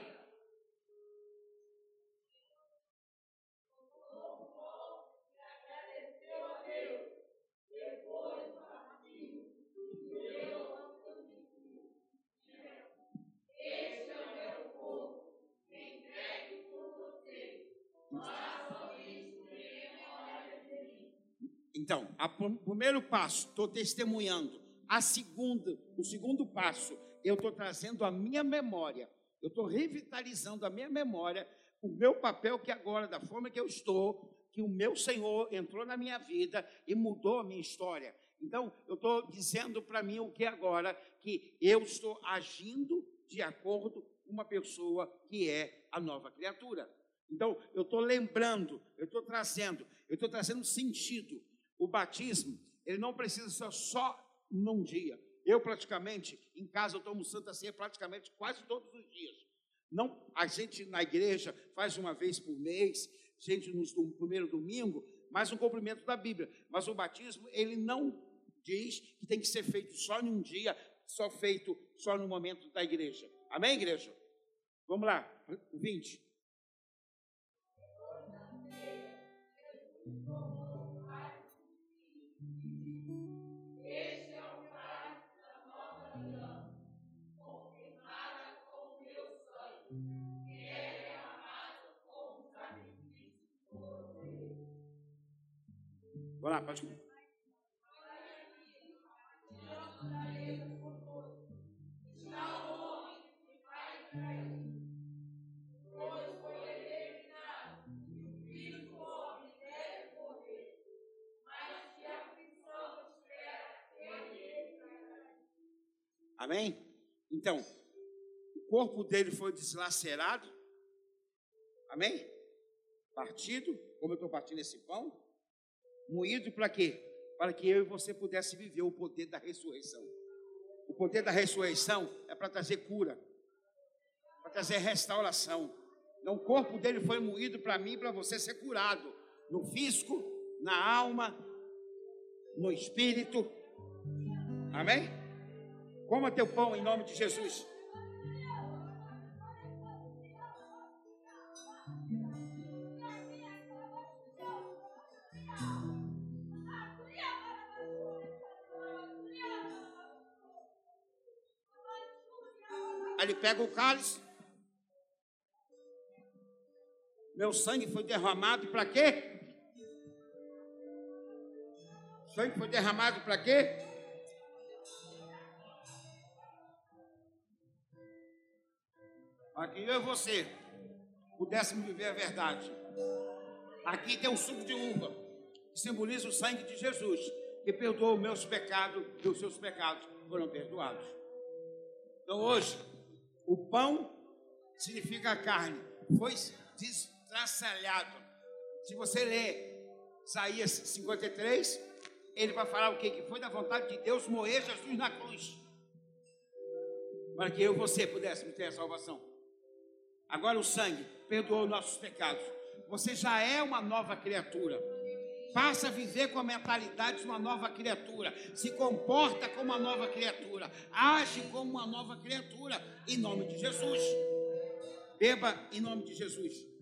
Então, o primeiro passo, estou testemunhando. A segunda, o segundo passo, eu estou trazendo a minha memória. Eu estou revitalizando a minha memória, o meu papel que agora, da forma que eu estou, que o meu Senhor entrou na minha vida e mudou a minha história. Então, eu estou dizendo para mim o que agora? Que eu estou agindo de acordo com uma pessoa que é a nova criatura. Então, eu estou lembrando, eu estou trazendo, eu estou trazendo sentido o batismo, ele não precisa ser só num dia. Eu praticamente, em casa, eu tomo Santa Ceia praticamente quase todos os dias. Não, a gente na igreja faz uma vez por mês, gente no primeiro domingo, mais um cumprimento da Bíblia. Mas o batismo, ele não diz que tem que ser feito só num dia, só feito só no momento da igreja. Amém, igreja? Vamos lá, 20. Vamos lá, pode. Amém? Então, o corpo dele foi deslacerado. Amém? Partido, como eu estou partindo esse pão. Moído para quê? Para que eu e você pudesse viver o poder da ressurreição. O poder da ressurreição é para trazer cura, para trazer restauração. Então, o corpo dele foi moído para mim, para você ser curado no físico, na alma, no espírito. Amém? Coma teu pão em nome de Jesus. Pega o cálice. Meu sangue foi derramado para quê? Sangue foi derramado para quê? Para que eu e você pudéssemos viver a verdade. Aqui tem um suco de uva, que simboliza o sangue de Jesus, que perdoa os meus pecados e os seus pecados foram perdoados. Então hoje, o pão significa carne, foi destraçalhado. Se você ler Isaías 53, ele vai falar o que? Foi da vontade de Deus morrer Jesus na cruz. Para que eu e você pudéssemos ter a salvação. Agora o sangue perdoou nossos pecados. Você já é uma nova criatura. Passa a viver com a mentalidade de uma nova criatura. Se comporta como uma nova criatura. Age como uma nova criatura. Em nome de Jesus. Beba em nome de Jesus.